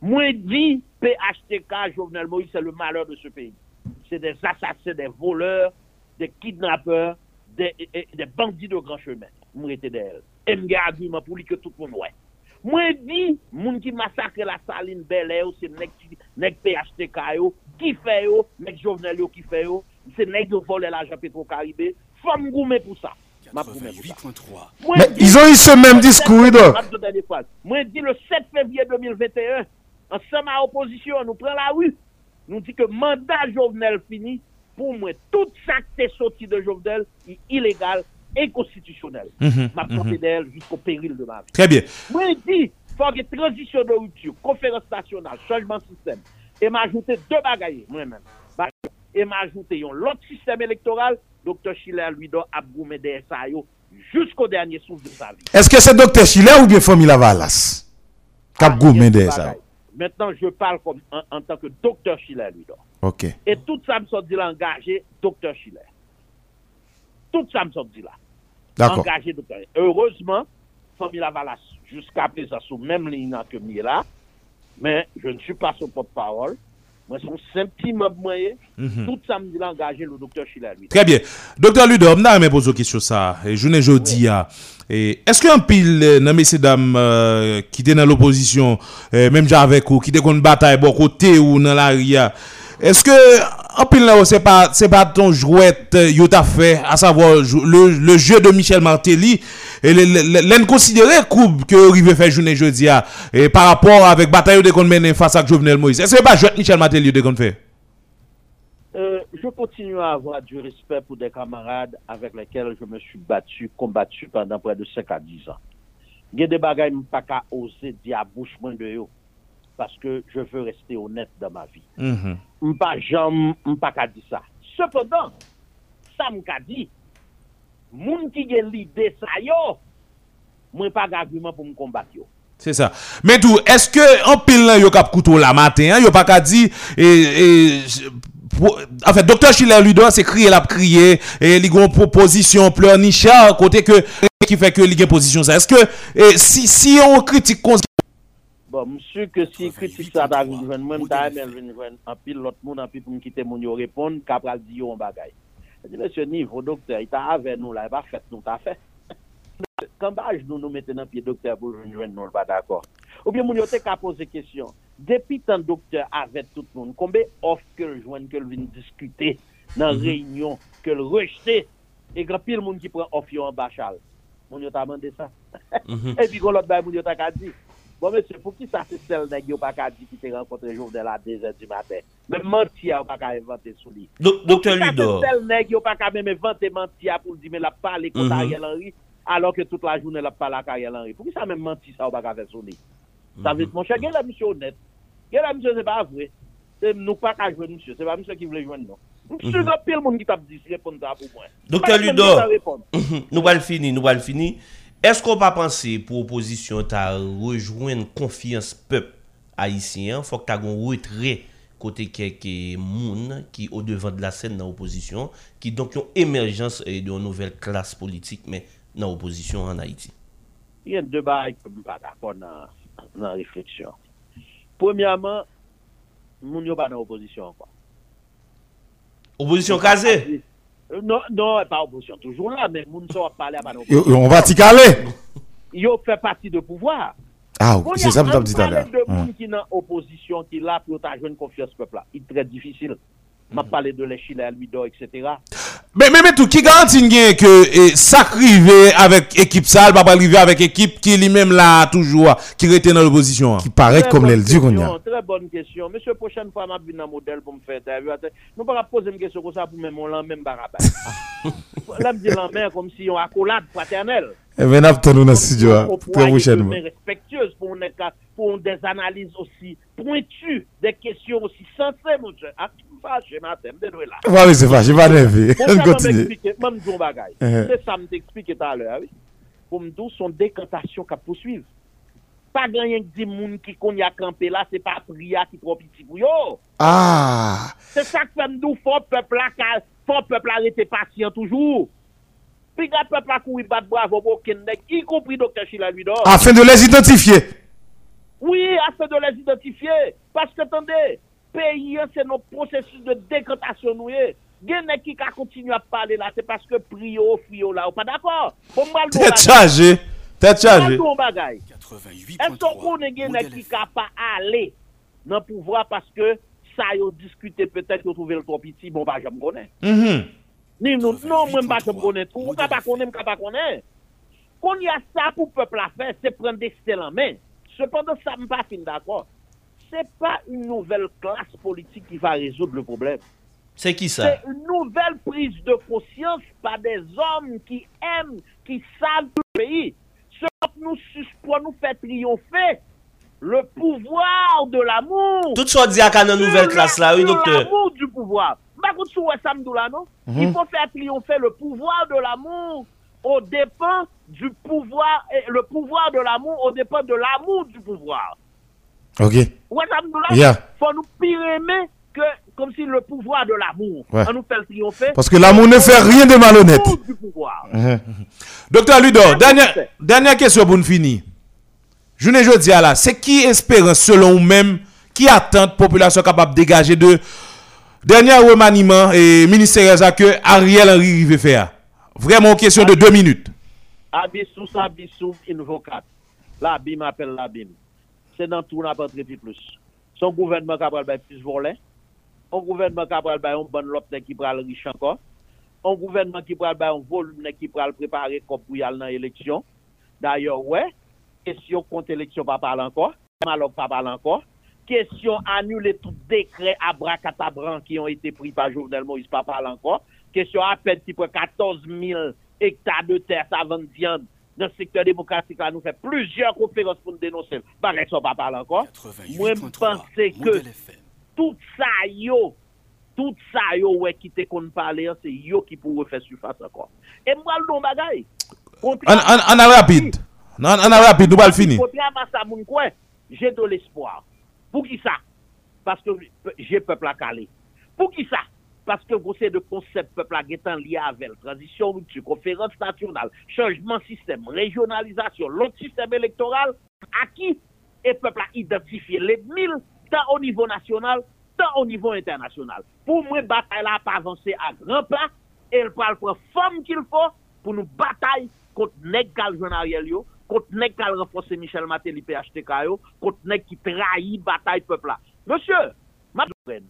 Moi, dit PHTK, Jovenel Moïse, c'est le malheur de ce pays. C'est des assassins, des voleurs, des kidnappeurs, des bandits de grand chemin. J'étais d'elle. Et je argument pour lui que tout le monde ouais. Moi, dit, moun qui massacre la saline Bel Air, c'est nèg nèg PHTK yo, qui fait yo, nèg Jovenel yo qui fait yo, c'est nèg qui vole l'argent Petro-Caribé. Faut me goumer pour ça. M'a goumer pour ça.
88.3,
Moi,
Mais ils ont eu ce même discours.
Moi, dit le 7 février 2021, ensemble à l'opposition, nous prenons la rue. Nous dit que mandat Jovenel fini. Pour moi, tout ça qui est sorti de Jovenel est illégal, inconstitutionnel. M'a porté d'elle jusqu'au péril de ma vie.
Très bien.
Moi, je dis, il faut ait transition de rupture, conférence nationale, changement de système. Et m'ajouter deux bagailles, moi-même. Et m'ajouter l'autre système électoral, Dr. Schiller lui des SAO jusqu'au dernier souffle de sa vie.
Est-ce que c'est docteur Schiller ou bien famille Lavalas
Ah. Maintenant, je parle comme en, en tant que Dr. Schiller lui doit.
Ok.
Et tout ça me sort dit là engagé, Dr. Schiller. Tout ça me sort dit là.
D'accord.
engagé terrain. Heureusement, famille Lavalas, jusqu'à présent, sous même ligne que je là, mais je ne suis pas son porte-parole. Moi, petit membre moyen. Tout ça me dit le docteur Schiller.
Très bien. Docteur Ludo, je vais poser une question ça. Et je ne jeudi à. Et Est-ce qu'un pile, euh, dans messieurs dames, euh, qui étaient dans l'opposition, euh, même avec ou, qui étaient une bataille, bon côté ou dans la ria, est-ce que, un pile là, c'est pas, c'est pas ton jouette, euh, yo t'a fait, à savoir, le, le jeu de Michel Martelly, et l'inconsidéré coupe que Rive fait journée jeudi à, et par rapport avec bataille de qu'on mène face à Jovenel Moïse. Est-ce que c'est pas jouette Michel Martelly de qu'on fait?
Euh, je continue à avoir du respect pour des camarades avec lesquels je me suis battu, combattu pendant près de 5 à 10 ans. Il y a des bagages que je pas qu'à oser dire à bouche moins de eux parce que je veux rester honnête dans ma vie.
Mhm.
Mpa jam, mpa ka di sa. Cependant, sa mka di, moun ki gen lide sa yo, mwen pa gagouman pou m kombat yo.
C'est ça. Mais tout, est-ce que en pile là, yo kap couteau la matin, hein, yo pas qu'à dire et, et pour- en fait docteur Schiller doit c'est crier la crier et il a une proposition pleurnichard côté que qui fait que il a une position ça. Est-ce que et, si si on critique cons-
Bon, msou ke si kritik sa jwen, mwen ta men vin jwen, an pil lot moun, an pil pou m kite moun yo repon, kapral di yo an bagay. Je di, Monsieur Nivre, doktor, il ta ave nou la, il pa fet nou ta fe. Kambaj nou nou mette nan pied doktor pou nou, pa d'akor. Ou bien moun yo te ka pose kesyon, depi tan doktor ave tout moun, of ke ke diskute nan reynyon, ke e gran pil moun ki pren of yo an bachal. Moun yo ta mande sa. E pi kon lot bay moun yo ta ka di. Bon, monsieur, pour qui ça c'est celle nèg yo pas qu'à dire qui te rencontré Jovenel à 2h du matin? Même mentir ou pas qu'à inventer sous lui.
Doc- Docteur
qui
Ludor,
c'est celle nèg yo pas qu'à même inventer mentir pour dire mais la parler contre
Mhm.
Ariel Henry alors que toute la journée la parle avec Ariel Henry. Pour qui ça même mentir ça ou pas qu'à faire sous lui? Ça veut dire mon cher, la monsieur honnête. Quel la monsieur c'est pas vrai. C'est nous pas qu'à jouer monsieur, c'est pas monsieur qui voulait jouer non. Monsieur
Mhm.
grand pile monde qui t'a dit répondre pour moi.
Docteur
qui t'a répondre.
nous allons finir, nous allons finir. Esko pa panse pou oposisyon ta rejouen konfians pep Haitien, fok ta gon retre kote keke moun ki o devan de la sen nan oposisyon, ki donk yon emerjans e yon nouvel
klas politik men nan oposisyon an Haiti. Yon debay pou mba d'akon nan, nan refleksyon. Premiyaman, moun yo ba nan oposisyon anwa.
Oposisyon kaze?
Oposisyon kaze. Non, non, pas opposition, toujours là, mais moun so parler pas dans
Yo-
l'opposition.
yo, On va t'y caler.
Yo fait partie de pouvoir.
Ah,
Bon,
c'est ça que
y
je
a
t'ai dit tout à l'heure.
de moun qui dans opposition, qui là pour ta jeune confiance peuple là. Il est très difficile. M'a parlé de l'Echille, Almido, etc.
Mais, mais, mais tout, qui garantit que eh, ça rive avec équipe sale, pas arriver avec équipe qui lui-même là toujours, qui était dans l'opposition. hein.
Qui paraît
Très
comme l'aile du qu'on a.
Très bonne question. Monsieur, prochaine fois, je vais un modèle pour me faire interview. Nous ne pouvons pas poser une question comme ça pour même l'en même barabas. Là, je dis comme si on accolade fraternelle.
Ben, n'a nous dans studio, hein,
Pour
très prochainement.
être respectueuse, pour, des analyses aussi pointues, des questions aussi sensées, mon cher. Ah, tu me fâches, matin, me dédoué là.
Ouais, c'est pas, On continue.
m'expliquer, moi, me dis un bagage.
Uh-huh.
C'est ça, me t'expliquer tout à l'heure, oui. Pour me dire, son décantation qu'a poursuivre. Pas que des qui qu'on y a campé là, c'est pas Priya qui trop petit pour yo.
Ah,
C'est ça que fait nous, faut peuple là, faut peuple patient toujours. Courir battre bravo pour aucun nèg, y compris docteur Chila Ludor.
afin de les identifier.
Oui, afin de les identifier. Parce que, attendez, pays, c'est notre processus de décantation, nous, eh. Gen nèg qui ka continue à parler là, c'est parce que prio, frio là, ou pas d'accord? Faut m'al
Tête chargée. Tête
M'al
chargée.
do bagay.
88.3.
Est-ce qu'on connaît gen nèg qui ka pas aller dans le pouvoir parce que ça yo discuté peut-être yo trouvé le trop petit, bon bah j'aime connaît.
Mhm.
Ni nou, non mwen pa kem konen tou, mwen ka pa konen, mwen ka pa konen. Kon ya sa pou pepl a fe, se pren de selan men. Sepando sa mpa fin d'akor. Se pa un nouvel klas politik ki va rezoud le problem.
Se ki sa?
Se un nouvel prise de konsyans pa de zom ki em, ki sav tout peyi. Se pap nou suspoi nou fe triyonfe, le pouvoir de l'amour.
Tout so di ak an an
nouvel
klas
la,
oui,
doktor.
Le pouvoir de
l'amour du pouvoir. Sous Doula, non? Il faut faire triompher le pouvoir de l'amour au dépens du pouvoir, et le pouvoir de l'amour au dépens de l'amour du pouvoir.
Ok.
Doula,
Yeah.
faut nous pire aimer que, comme si le pouvoir de l'amour,
Ouais.
nous fait triompher.
Parce que l'amour ne fait rien de malhonnête.
Du pouvoir.
Mhm.
Docteur Ludor,
Ah,
dernière, question pour nous finir. Je ne veux dire là, c'est qui espérance selon vous-même, qui attend population capable de dégager de dernier remaniement et ministère que Ariel Henry veut faire? Vraiment question de deux minutes.
Abissou, Sabissou, invocat. La BIM appelle la BIM. C'est dans tout, n'a pas traité plus. Son gouvernement qui a pris plus volet. Un gouvernement qui a pris un bon nèg qui pral riche encore. Un gouvernement qui pral un volume qui pral préparer comme pour y aller dans l'élection. D'ailleurs, ouais, question contre élection pas parler encore. Malok pas parler encore. Question annuler tout décret abracadabran qui ont été pris par Jovenel Moïse pas parler encore. Question à peine qui prend 14 000 hectares de terre, ça vend viande. Dans le secteur démocratique, là, nous fait plusieurs conférences pour nous dénoncer. Bah, ça pas parler encore. Moi, je pense que tout ça, yo, tout ça, yo, ouais, qui te qu'on parler, c'est yo qui pourrait faire surface encore. Et moi, le.
En, en, en a rapide. En, en a rapide, nous finir.
À ça, mon coin, j'ai de l'espoir. Pour qui ça? Parce que j'ai peuple à caler. Pour qui ça? Parce que vous savez de concept peuple guettant lié avec la transition, rupture, conférence nationale, changement système, régionalisation, l'autre système électoral, acquis et peuple à identifier les mille tant au niveau national, tant au niveau international. Pour moi, bataille là pas avancer à grands pas et elle parle pour forme qu'il faut pour nous bataille contre jouen Ariel contre nèg qui a renforcé Michel Matéli PHTK yo, contre nèg qui trahit bataille peuple là. Monsieur, madame,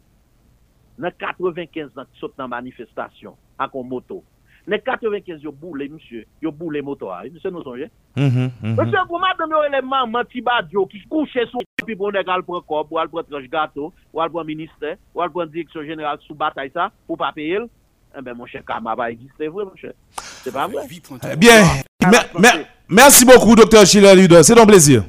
dans 95 ans qui sont dans manifestation à en moto. Dans 95 yo boule monsieur, yo boule moto là, monsieur nous songe.
Mm mhm.
Monsieur pour madame yo les maman Tibadio qui couché sur puis pour nèg al prend corps, pour al prend tranche gâteau, ou al prend ministère, ou al prend direction générale sous bataille ça pour pas payer. Eh ben mon cher Kama va exister vrai mon cher. C'est pas vrai?
Eh bien Merci beaucoup, docteur Schiller Ludo. C'est un plaisir.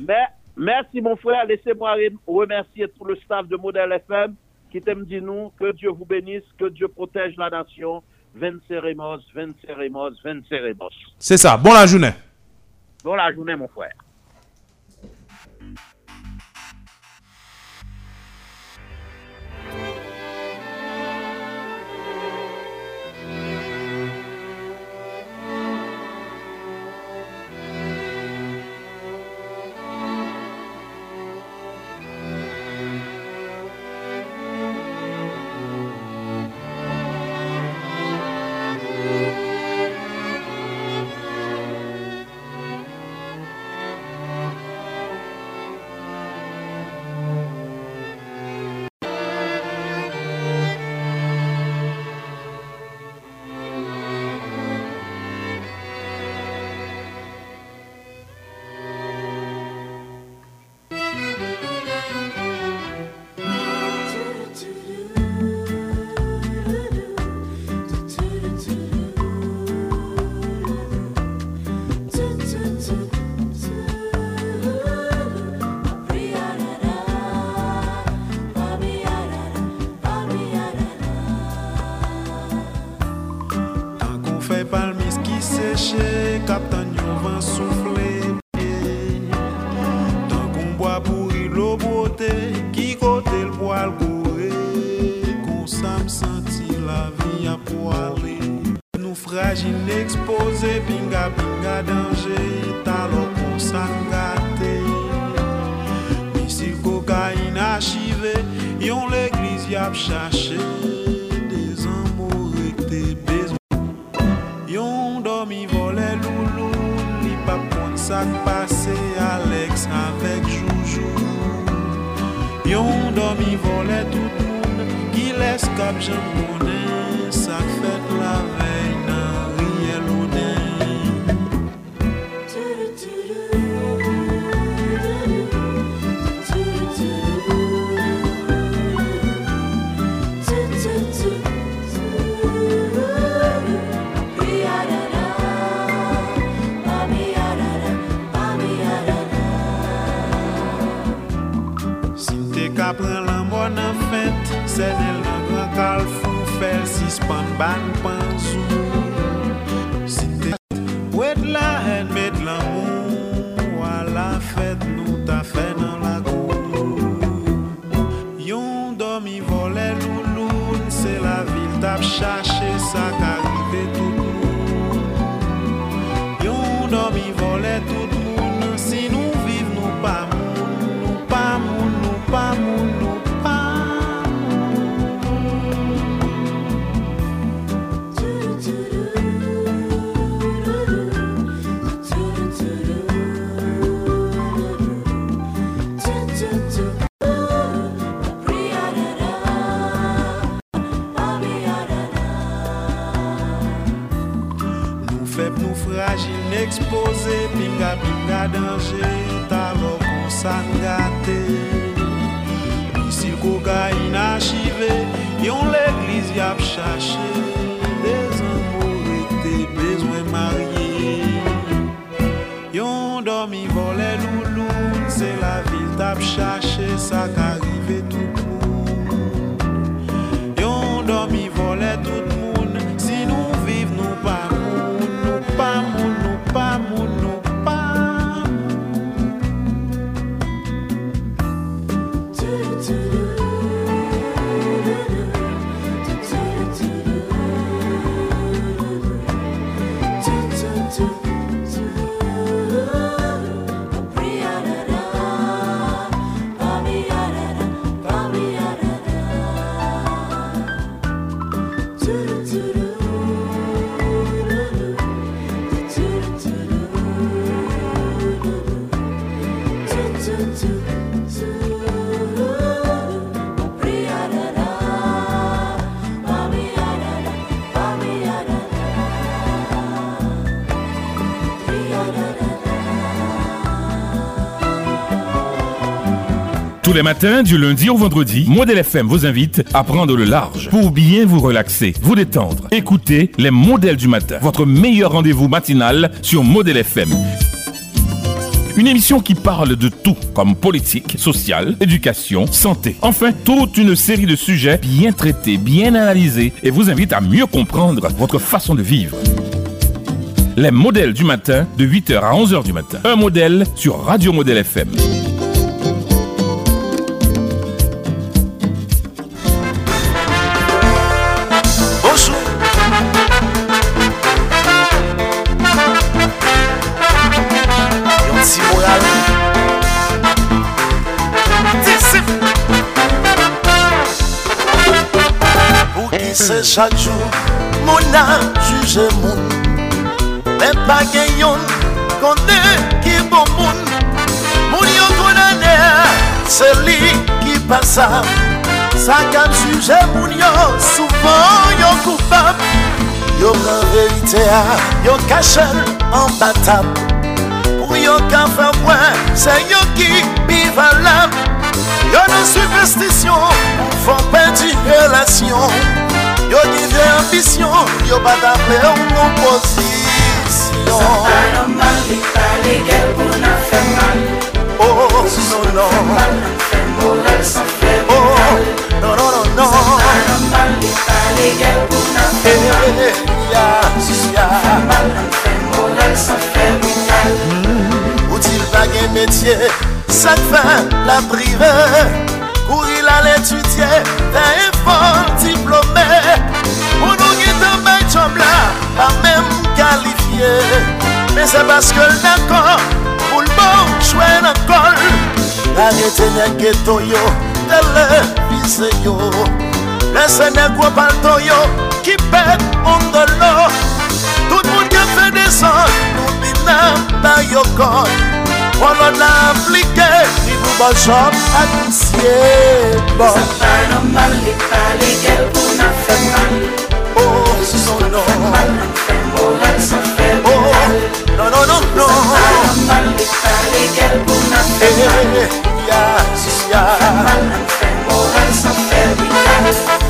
Merci, mon frère. Laissez-moi remercier tout le staff de Modèle FM qui t'aime dit nous que Dieu vous bénisse, que Dieu protège la nation.
C'est ça. Bonne la journée.
Bonne la journée, mon frère.
Sè del nan gran kal foun fèl Sispan ban
pan matins, du lundi au vendredi, Modèle FM vous invite à prendre le large pour bien vous relaxer, vous détendre. Écoutez les modèles du matin, votre meilleur rendez-vous matinal sur Modèle FM. Une émission qui parle de tout, comme politique, sociale, éducation, santé. Enfin, toute une série de sujets bien traités, bien analysés et vous invite à mieux comprendre votre façon de vivre. Les modèles du matin, de 8h à 11h du matin. Un modèle sur Radio Modèle FM.
Chak chou, moun a juje moun Men pa gen yon, konde ki bon moun Moun yo konane, se li ki pasa Sa kap juje moun yo, soufan yo koupap Yo pran verite a, yo kachel an batap Pou yo ka fè mwen, se yo ki bi valap Yo nan superstisyon, pou fò pè di relasyon Yo di de ambisyon, yo ou nou posisyon. Sa pa normal, li pa legal pou na fè mal. Oh, non, non. Fè mal, nan fè moral, san fè vital. Non, non, non, non. Sa pa normal, li pa legal pou na fè mal. Ya, ya. Fè mal, nan fè moral, san fè vital. Ou til bagay metye, sak fè la prive. Ou il al etudye, e fol diplome. pa mèm kalifiye Mè se baske l nakon Pou l bon chwen akol Arrete nye geto yo Televise yo. Lè se nye gwo palto yo Ki pet moun de lò Tout moun ke fè desan Nou di nan ta yo kon Pon lò la aplike Ni nou bon chom ak misye bon. Sa pa nan mali Pali gel pou nan fè mali Oh, non, non. Fè mal, nan fè moral, san fè vital. Non,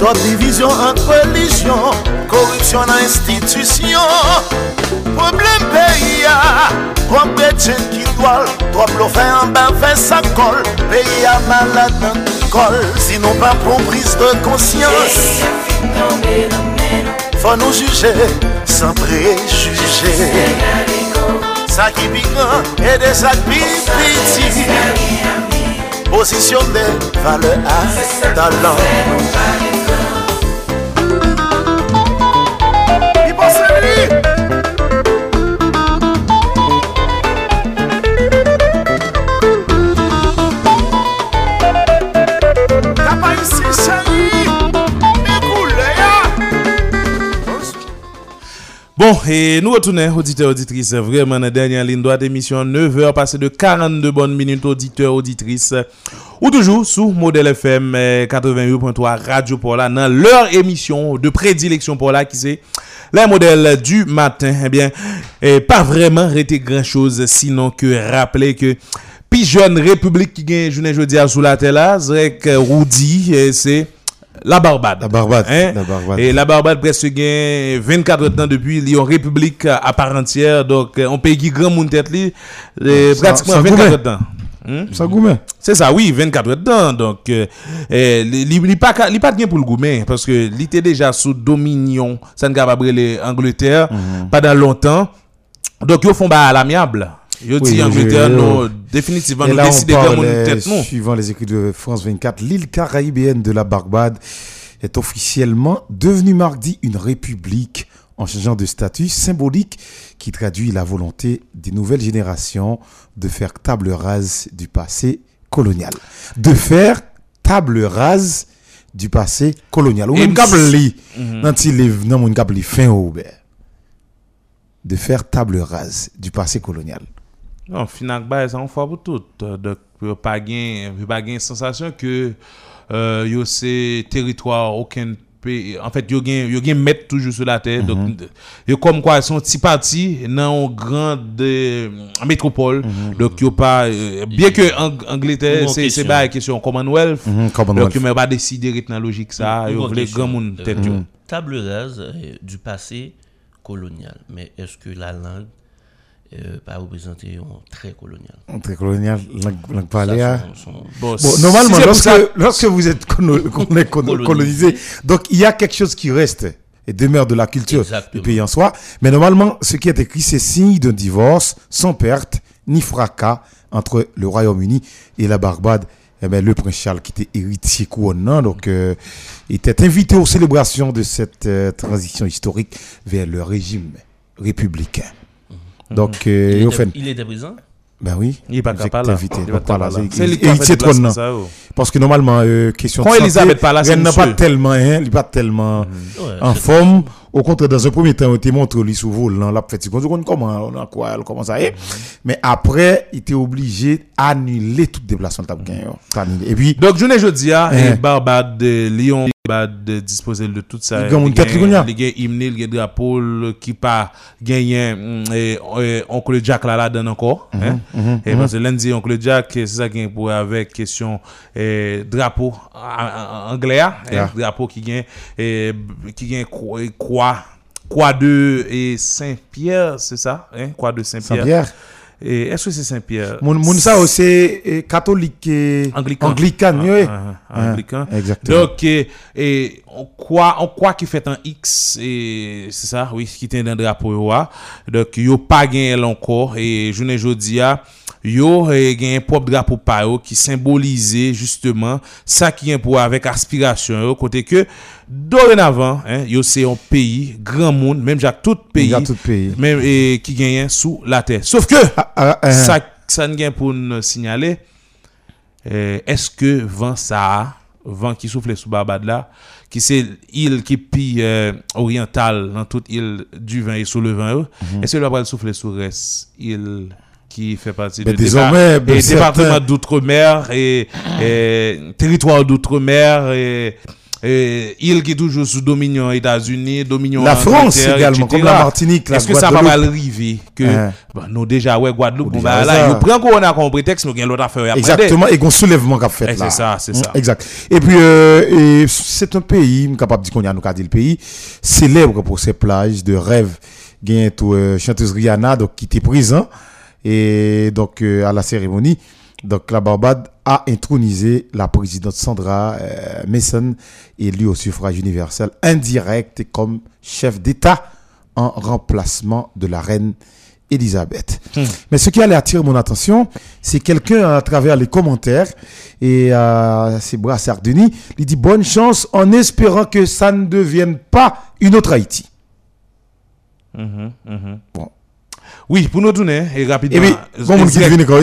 Top divizyon ant relisyon Korupsyon nan institisyon Problem peyi ya ah, Trop betjen ki dwal Trop lo fe an ban fe sa kol Peyi ya malad nan kol Sinon pa pou bris de konsyans Peyi ya fin nan menon Fwa nou juje San prejuje Sa ki bigan E de sa ki piti Posisyon de vale a talan
Bon, et nous retournons, auditeurs, auditrices, vraiment la dernière ligne droite d'émission, 9h, passé de 42 bonnes minutes, auditeurs, auditrices, ou toujours sous Modèle FM 88.3 Radio Pola dans leur émission de prédilection Paula, qui c'est les modèles du matin. Eh bien, eh, pas vraiment arrêté grand chose, sinon que rappeler que puis jeune république qui gagne journée jeudi à sous la terre là, Zrek Roudi, eh, c'est la Barbade.
La Barbade.
Hein?
La Barbade.
Et la Barbade presque gagne 24 ans depuis, une république à part entière, donc euh, on paye qui grand monde tête eh, pratiquement
ça
24
gourmet.
ans. Hmm?
Ça gourmet.
C'est ça, oui, 24 ans. Donc, euh, eh, li li- li pas ka- li pas de gain pour le gourmet parce que il était déjà sous dominion, capable les Angleterre
Mhm.
pendant longtemps. Donc, ils font bah à l'amiable. Ils
Oui, oui,
Angleterre,
oui,
définitivement,
Et
nous
là, on
décidons de
parle,
mon
euh,
tête, non.
Suivant les écrits de France 24, l'île caraïbéenne de la Barbade est officiellement devenue mardi une république en changeant de statut symbolique qui traduit la volonté des nouvelles générations de faire table rase du passé colonial. De faire table rase du passé colonial. Ou même li,
Mhm.
li fin ouvert. de faire table rase du passé colonial.
Non, Finac ba, ça on fait pour tout. Euh, Donc, pas gain, yo pas gain sensation que euh, c'est territoire aucun. en fait, yo gen, yo gen met toujou sou la terre. Mm -hmm. donc, yo kom kwa son ti parti nan grande metropole. Mm -hmm. Donc yo pa, euh, bien ke Angleterre,
se
ba e
kesyon
Commonwealth, mm -hmm. Commonwealth. Donc yo men ba deside ritna logik
sa,
yo vle gran
moun
tet yo. Mhm.
Table rase euh, du passé colonial, mais est-ce que la langue euh, pas représenter un trait colonial
Très colonial, langue, hein.
son-
Bon,
Bon,
si
normalement, lorsque,
ça-
lorsque vous êtes
Colonisé.
colonisé, donc il y a quelque chose qui reste et demeure de la culture
Exactement.
du pays en soi. Mais normalement, ce qui est écrit, c'est signe d'un divorce sans perte ni fracas entre le Royaume-Uni et la Barbade. Eh ben, le prince Charles, qui était héritier couronnant, donc, euh, était invité aux célébrations de cette euh, transition historique vers le régime républicain. Donc, euh,
il,
au
était,
fait,
il était présent
ben oui,
Il est pas
vous êtes
capable. là.
invité.
Il est
donc
pas capable, là.
c'est-
lui qui a fait
trône,
ça.
Parce que normalement, euh, question
Quand
de
Elisabeth pas c'est
elle n'a pas
monsieur.
tellement, hein, il n'est pas tellement
Ouais,
en forme. Au contraire, dans un premier temps, il était montré lui sous volant, là, fait, on comment, on a quoi, elle commence à y. Mais après, il était obligé d'annuler tout déplacement. Et puis,
Donc, je ne dis à,
Eh.
Barbade, euh, Lyon, bad dispose de tout
sa. Li gen moun tet
li koun ya. Li gen imne, li gen drapol ki pa genyen mm, onkle Jack la la den anko. E panse lendi onkle Jack se sa
gen
pou avek kesyon drapo Anglea. Drapo ki gen kwa de Saint-Pierre se sa. Kwa de Saint-Pierre. Et est-ce que c'est Saint-Pierre?
mon, mon ça aussi, c'est catholique et
Anglican.
anglican,
Ah,
oui.
ah, ah, anglican.
Exactement.
Donc, et, et on croit, on croit qu'il fait un X, et c'est ça, oui, qui tient dans le drapeau. Donc, yo pas gagné encore, et je ne jodi a, yo eh, gen pop drapo pa yo ki simbolize justeman sa ki gen pou avèk aspirasyon yo kote ke dorenavan eh, yo se yon peyi, gran moun, menm jak tout
peyi,
menm eh, ki genyen sou la ter. Sof ke,
ah, ah,
sa, sa n gen pou n sinyale, eh, eske van sa a, van ki soufle sou babad la, ki se il ki pi euh, oriental nan tout il du vin et sou le vin
yo,
mm -hmm. eske l wapal soufle sou res il... qui fait partie
Mais
de
désormais, ben,
et département d'outre-mer et, et territoire d'outre-mer et, et île qui est toujours sous dominion États-Unis, dominion
La France également,
etc.
comme la Martinique, la
Est-ce que ça va mal arriver que
Hein.
bon, nous déjà ouais Guadeloupe,
déjà
bah, là,
ça.
nous prenons Corona comme prétexte, nous l'autre affaire.
Exactement, et qu'on soulèvement qu'a fait
Eh,
là.
c'est ça, c'est ça.
Mm, Exact. Et puis, euh, c'est un pays, je suis capable de dire qu'on y a nous le pays, célèbre pour ses plages de rêve. A tout, euh, chanteuse Rihanna, donc, qui était présent, et donc, euh, à la cérémonie. Donc, la Barbade a intronisé la présidente Sandra euh, Mason, élue au suffrage universel indirect comme chef d'État en remplacement de la reine Elisabeth. Mais ce qui allait attirer mon attention, c'est quelqu'un à travers les commentaires et à ses bras sardini, il dit bonne chance en espérant que ça ne devienne pas une autre Haïti. Bon.
Oui, pour nous donner, et rapidement.
Et puis,
euh,
bon, mon qui vient quoi,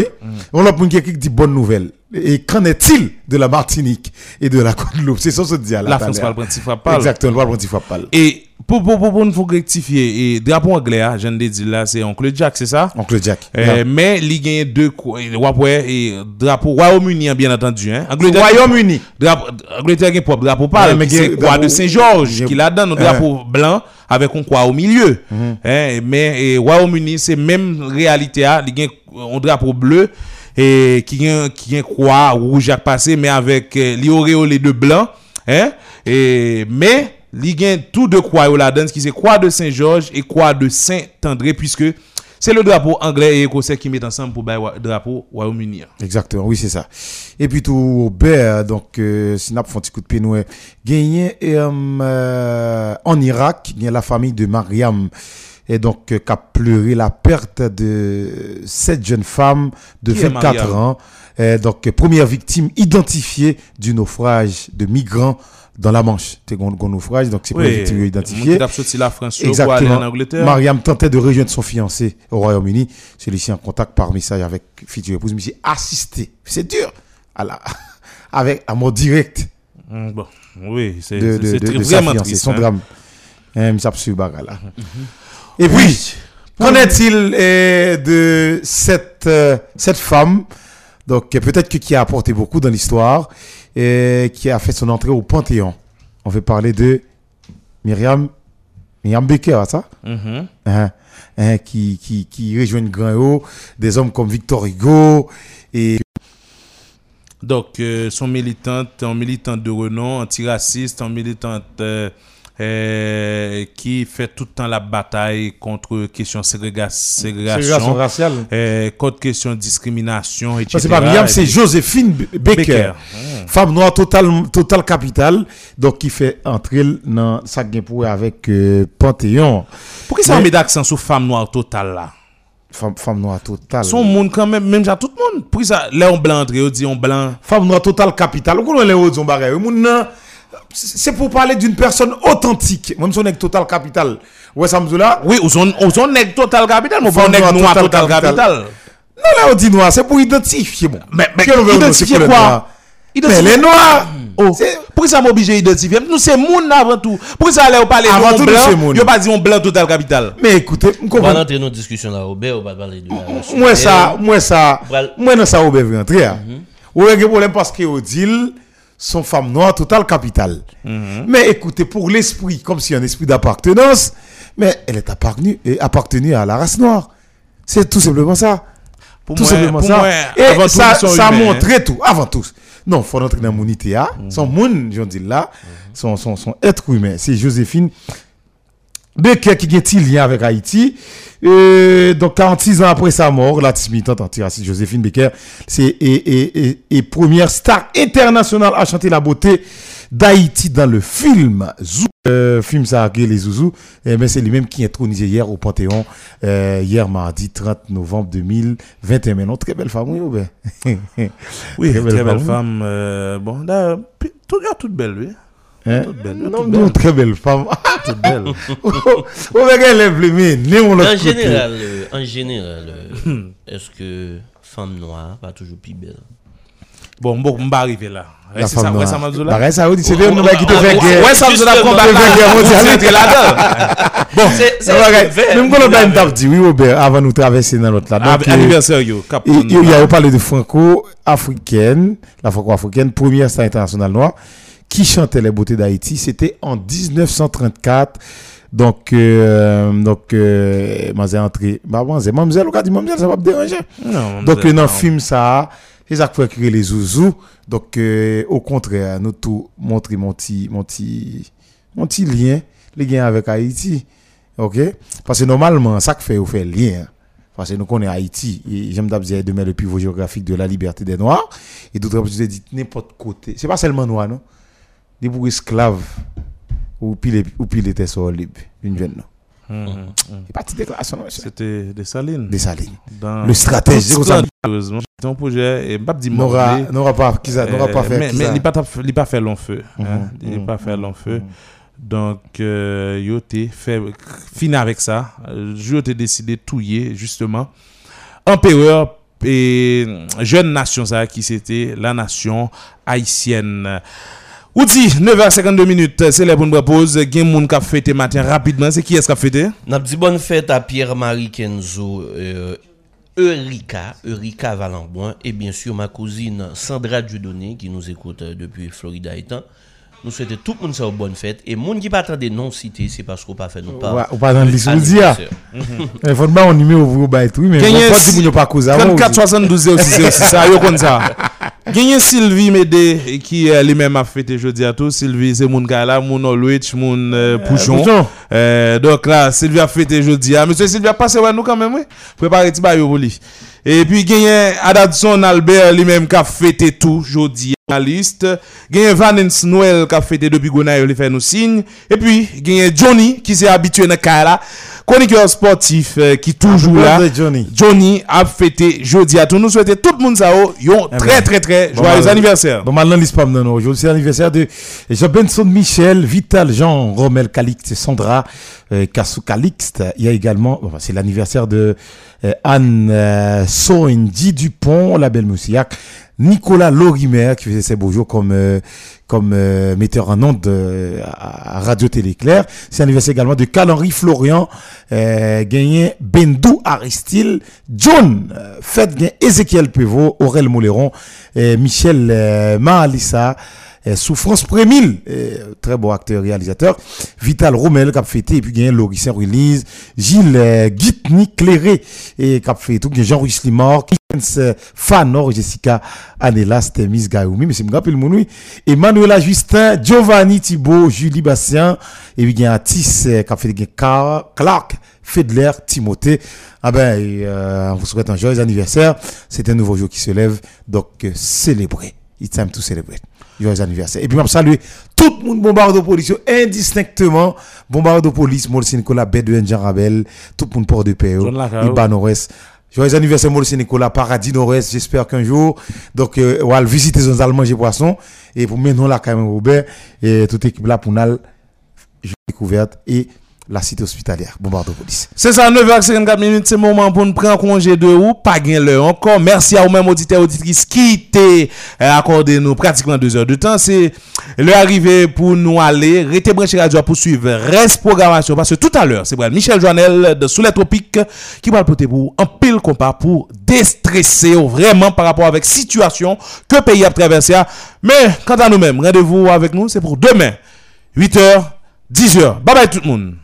on a pour qui dit bonne nouvelle. Et qu'en est-il de la Martinique et de la Guadeloupe? C'est ça ce dit là.
La France parle principal parle.
Exactement, le parle principal parle.
Et pour, pour, pour, nous faut rectifier, et drapeau anglais, hein, je ne dit là, c'est Oncle Jack, c'est ça?
Oncle Jack.
Euh,
Yeah.
Mais il gagne deux quoi, et drapeau Royaume-Uni, hein, bien entendu. Hein.
Royaume-Uni.
drapeau, Angleterre un propre drapeau qui c'est
gagne
croix de Saint-Georges,
gagne-
qui là dedans un drapeau blanc avec un croix au milieu. Hein, mais Royaume-Uni, c'est même réalité, hein, il gagne un drapeau bleu et qui gagne qui croix rouge à passer, mais avec euh, li auréolé de blanc. Hein, et, mais il gagne tout de croix là-dedans, qui c'est croix de Saint-Georges et croix de Saint-André, puisque c'est le drapeau anglais et écossais qui mettent ensemble pour le drapeau Royaume-Uni.
Exactement, oui, c'est ça. Et puis tout au Baie, donc, euh, si n'a pas fait un petit coup de pied, nous, euh, gagné euh, euh, en Irak, il y a la famille de Mariam, et donc, euh, qui a pleuré la perte de cette jeune femme de
Qui est
24
Mariam
ans, euh, donc, première victime identifiée du naufrage de migrants dans la Manche. C'est un un naufrage, donc c'est pas une victime identifiée.
La France pour aller
Exactement.
en.
Mariam tentait de rejoindre son fiancé au Royaume-Uni. Celui-ci en contact par message avec future épouse. Mais j'ai assisté. C'est dur. À la, avec, à mon direct
Mm, Bon, oui, c'est c'est- c'est vraiment triste.
Son
hein.
drame. Hein, ça là. Et puis,
Oui,
Qu'en est-il euh, de cette, euh, cette femme, donc euh, peut-être que qui a apporté beaucoup dans l'histoire, et qui a fait son entrée au Panthéon. On veut parler de Myriam, Myriam Becker, ça?
Mhm.
Hein, hein, qui, qui, qui rejoignent Grand Haut, des hommes comme Victor Hugo, et
Donc, euh, son militante, en militante de renom, antiraciste, en militante euh, euh, qui fait tout le temps la bataille contre question ségréga- ségrégation,
Ségrégation raciale.
euh, contre question discrimination, etc.
Ça, c'est pas Myriam, c'est Joséphine B- Becker.
Becker.
Femme noire total, total capital, donc qui fait entrer dans sa gain pour avec euh, Panthéon.
Pourquoi ça met d'accent sur femme noire totale là?
Femme, femme noire total.
Son monde quand même, même à tout le monde. Pourquoi ça, là on blanc, on dit on blanc.
Femme noire total capital. Vous connaissez les autres bagages. Monde, C'est pour parler d'une personne authentique. Même si on est total capital. Ouais, ça me dit là.
Oui, son nègre total capital, mais on
noire
noir total capital.
Non, là, on dit noir, c'est pour identifier. Bon.
Mais, mais identifier
c'est pour le
quoi?
noir?
Identifier-
Mais les noirs.
Oh. Pourquoi ça m'oblige à identifier Nous, c'est moun avant tout. Pourquoi ça allait parler
Avant
de blanc. Yo pas dit on blanc total capital.
Mais écoutez, vous
On va rentrer dans une discussion là, Robert, on va parler de
Moi, ça, moi, ça, moi, ça, on hein. On a un problème parce que Odile, son femme noire, total capital. Mais écoutez, pour l'esprit, comme si un esprit d'appartenance, mais elle est appartenue, et appartenue à la race noire. C'est tout simplement ça.
Pour
tout
moi-
simplement
pour
ça.
moi,
et
tout,
ça, ça
humains,
montrait tout, avant tout. Non, faut rentrer dans mon ITA. Son monde, j'en dis là, son, son, son être humain. C'est Joséphine Becker qui est lien avec Haïti. Euh, donc 46 ans après sa mort, la militante antiraciste Joséphine Becker, c'est et, et, et, et première star internationale à chanter la beauté d'Haïti dans le film Zou. Euh, film ça a créé les Zouzous, eh ben, c'est lui-même qui est intronisé hier au Panthéon, euh, hier mardi 30 novembre 2021. Mais non, très belle femme, oui, ou bien
Oui, très belle,
femme, oui.
femme. euh, bon, là, tout, toute belle, oui.
Hein?
Toute belle,
Non,
toute
très belle femme.
Toute belle.
Oh, regarde lève le mien, né, on l'autre
En général, euh, en général, euh, est-ce que femme noire pas toujours plus belle?
Bon, bon, on va arriver là.
La femme
ouais,
noire.
ça m'a dit là.
Pareil, ça, c'est
Oh,
des
oh,
nous qui te
oh,
fait
oh,
guerre.
Ouais, ça me dit la
Justement.
combat.
Te fait guerre mondiale.
C'est là-dedans.
Bon,
C'est-
même quand on a une table dit, oui, Robert, avant de nous traverser dans l'autre là.
Ah,
euh,
Anniversaire, yo.
Il y a parlé de franco-africaine, la franco-africaine, première star internationale noire, qui chantait les beautés d'Haïti. C'était en 1934. Donc, euh, donc, euh, Mazé entré, bah, on dit, Mamzelle, ça va me déranger.
Non,
Donc,
c'est-
dans
non.
le film, ça, les acteurs créent les zouzous. Donc, euh, au contraire, nous tout montrer mon petit, mon petit, mon petit lien, les liens avec Haïti. OK? Parce que normalement, ça que fait, on fait lien. Parce que nous connaissons Haïti. Et j'aime d'abord demain le pivot géographique de la liberté des Noirs. Et d'autres, je dit n'importe côté. C'est pas seulement noir, non? Des pour esclaves. Ou pile, ou pile était sur libre. Une jeune, non?
Mhm.
Pas déclaration, non, monsieur?
C'était des salines.
Des salines.
Dans-
Le stratège, c'est comme ça.
Heureusement, c'est un projet, et m'a dit
N'aura, pas, qui ça, n'aura pas
Euh,
fait.
Mais,
qui
mais
ça?
il n'a pas, il pas fait long feu. hein.
Mhm,
Il n'a pas fait long feu. Donc, euh, yo fait fini avec ça. Euh, t'ai décidé de touiller, justement. Empereur et jeune nation, ça, qui c'était la nation haïtienne. Ou dit, 9h52 minutes, c'est la bonne pause. Gen moun kap fêté matin rapidement. C'est qui est-ce qui a fêté?
N'a dit bonne fête à Pierre-Marie Kenzo, euh, Eureka, Eureka Valenboin, et bien sûr ma cousine Sandra Dieudonné qui nous écoute euh, depuis Florida étant. Nous souhaitons tout le monde une bonne fête. Et monde qui pas attendre non cité, c'est parce qu'on pas fait nous pas.
Ouais, ou pas dans dit, ah. Il faut pas un numéro pour vous bailler tout, mais on pas
si-
dire que pas cause avant.
34 72 06 06 ça yo kon ça Gagné Sylvie Médé qui euh, lui-même a fêté jeudi à tout Sylvie c'est mon gars là mon Olwich mon euh, Pouchon
Pouchon.
Euh, donc là Sylvie a fêté jeudi à monsieur Sylvie a passé ouais nous quand même oui préparer petit bail pour lui et puis gagné Adadson Albert lui-même qui a fêté tout jeudi la liste gagné Vanessa Noël qui a fêté depuis Gonaï il fait nous signe. Et puis gagné Johnny qui s'est habitué dans là chroniqueur sportif euh, qui toujours là
birthday, Johnny.
Johnny a fêté jeudi à tout. Nous souhaitons tout le monde ça oh, yon
Eh
très
ben,
très très
bon,
joyeux
mal-
anniversaire.
Bon, maintenant, l'ISPAM, non, non. Aujourd'hui, c'est l'anniversaire de Benson Michel, Vital Jean, Romel Calixte, Sandra, euh, Kassou Calixte. Il y a également, c'est l'anniversaire de euh, Anne euh, Soendi Dupont, la belle Moussillac, Nicolas Lorimer qui faisait ses beaux jours comme euh, comme euh, metteur en ondes euh, à Radio Télé Claire. C'est l'anniversaire également de Carl-Henri Florian, euh, gagné Bendou Aristide, John, euh, fête gagné Ezekiel Pévot, Aurel Moléron, Michel Mahalissa, Souffrance Prémille, euh, très bon acteur réalisateur, Vital Romel qui a fêté, et puis a Laurie Saint-Release, Gilles euh, Guitny Cléré, et qui a a Jean-Louis Limor, euh, Fanor, Jessica Anelas, Temis Gayoumi, mais c'est mon nom, Emmanuela Justin, Giovanni Thibault, Julie Bastien, et puis a Atis qui a Car- Clark, Fedler, Timothée. Ah ben, euh, on vous souhaite un joyeux anniversaire. C'est un nouveau jour qui se lève, donc euh, célébrez. It's time to celebrate. Joyeux anniversaire. Et puis, je salue tout le monde bombarde de police, indistinctement. Bombarde de police, Molsi Nicolas, Bedouin, Jean Rabel, tout le monde port de paix,
John Lacao.
Iba Nord-Est. Joyeux anniversaire, Molsi Nicolas, Paradis Nord-Est. J'espère qu'un jour, donc, euh, on va visiter les Allemands manger poisson. Et pour maintenant, là, quand même, Robert, et toute équipe là, pour nous, découverte et la cité hospitalière, bombarde de police.
C'est ça, 9h54 minutes, c'est le moment pour nous prendre congé de vous. Pas gain l'heure encore. Merci à vous-même, auditeurs, auditrices, qui t'est accordé nous pratiquement deux heures de temps. C'est l'heure arrivée pour nous aller. Restez branché radio pour suivre reste programmation. Parce que tout à l'heure, c'est Michel Joannel de Sous les Tropiques qui va le porter pour un pile compas pour déstresser vraiment par rapport avec situation que le pays a traversé. Mais quant à nous-mêmes, rendez-vous avec nous, c'est pour demain, 8h, 10h. Bye bye tout le monde.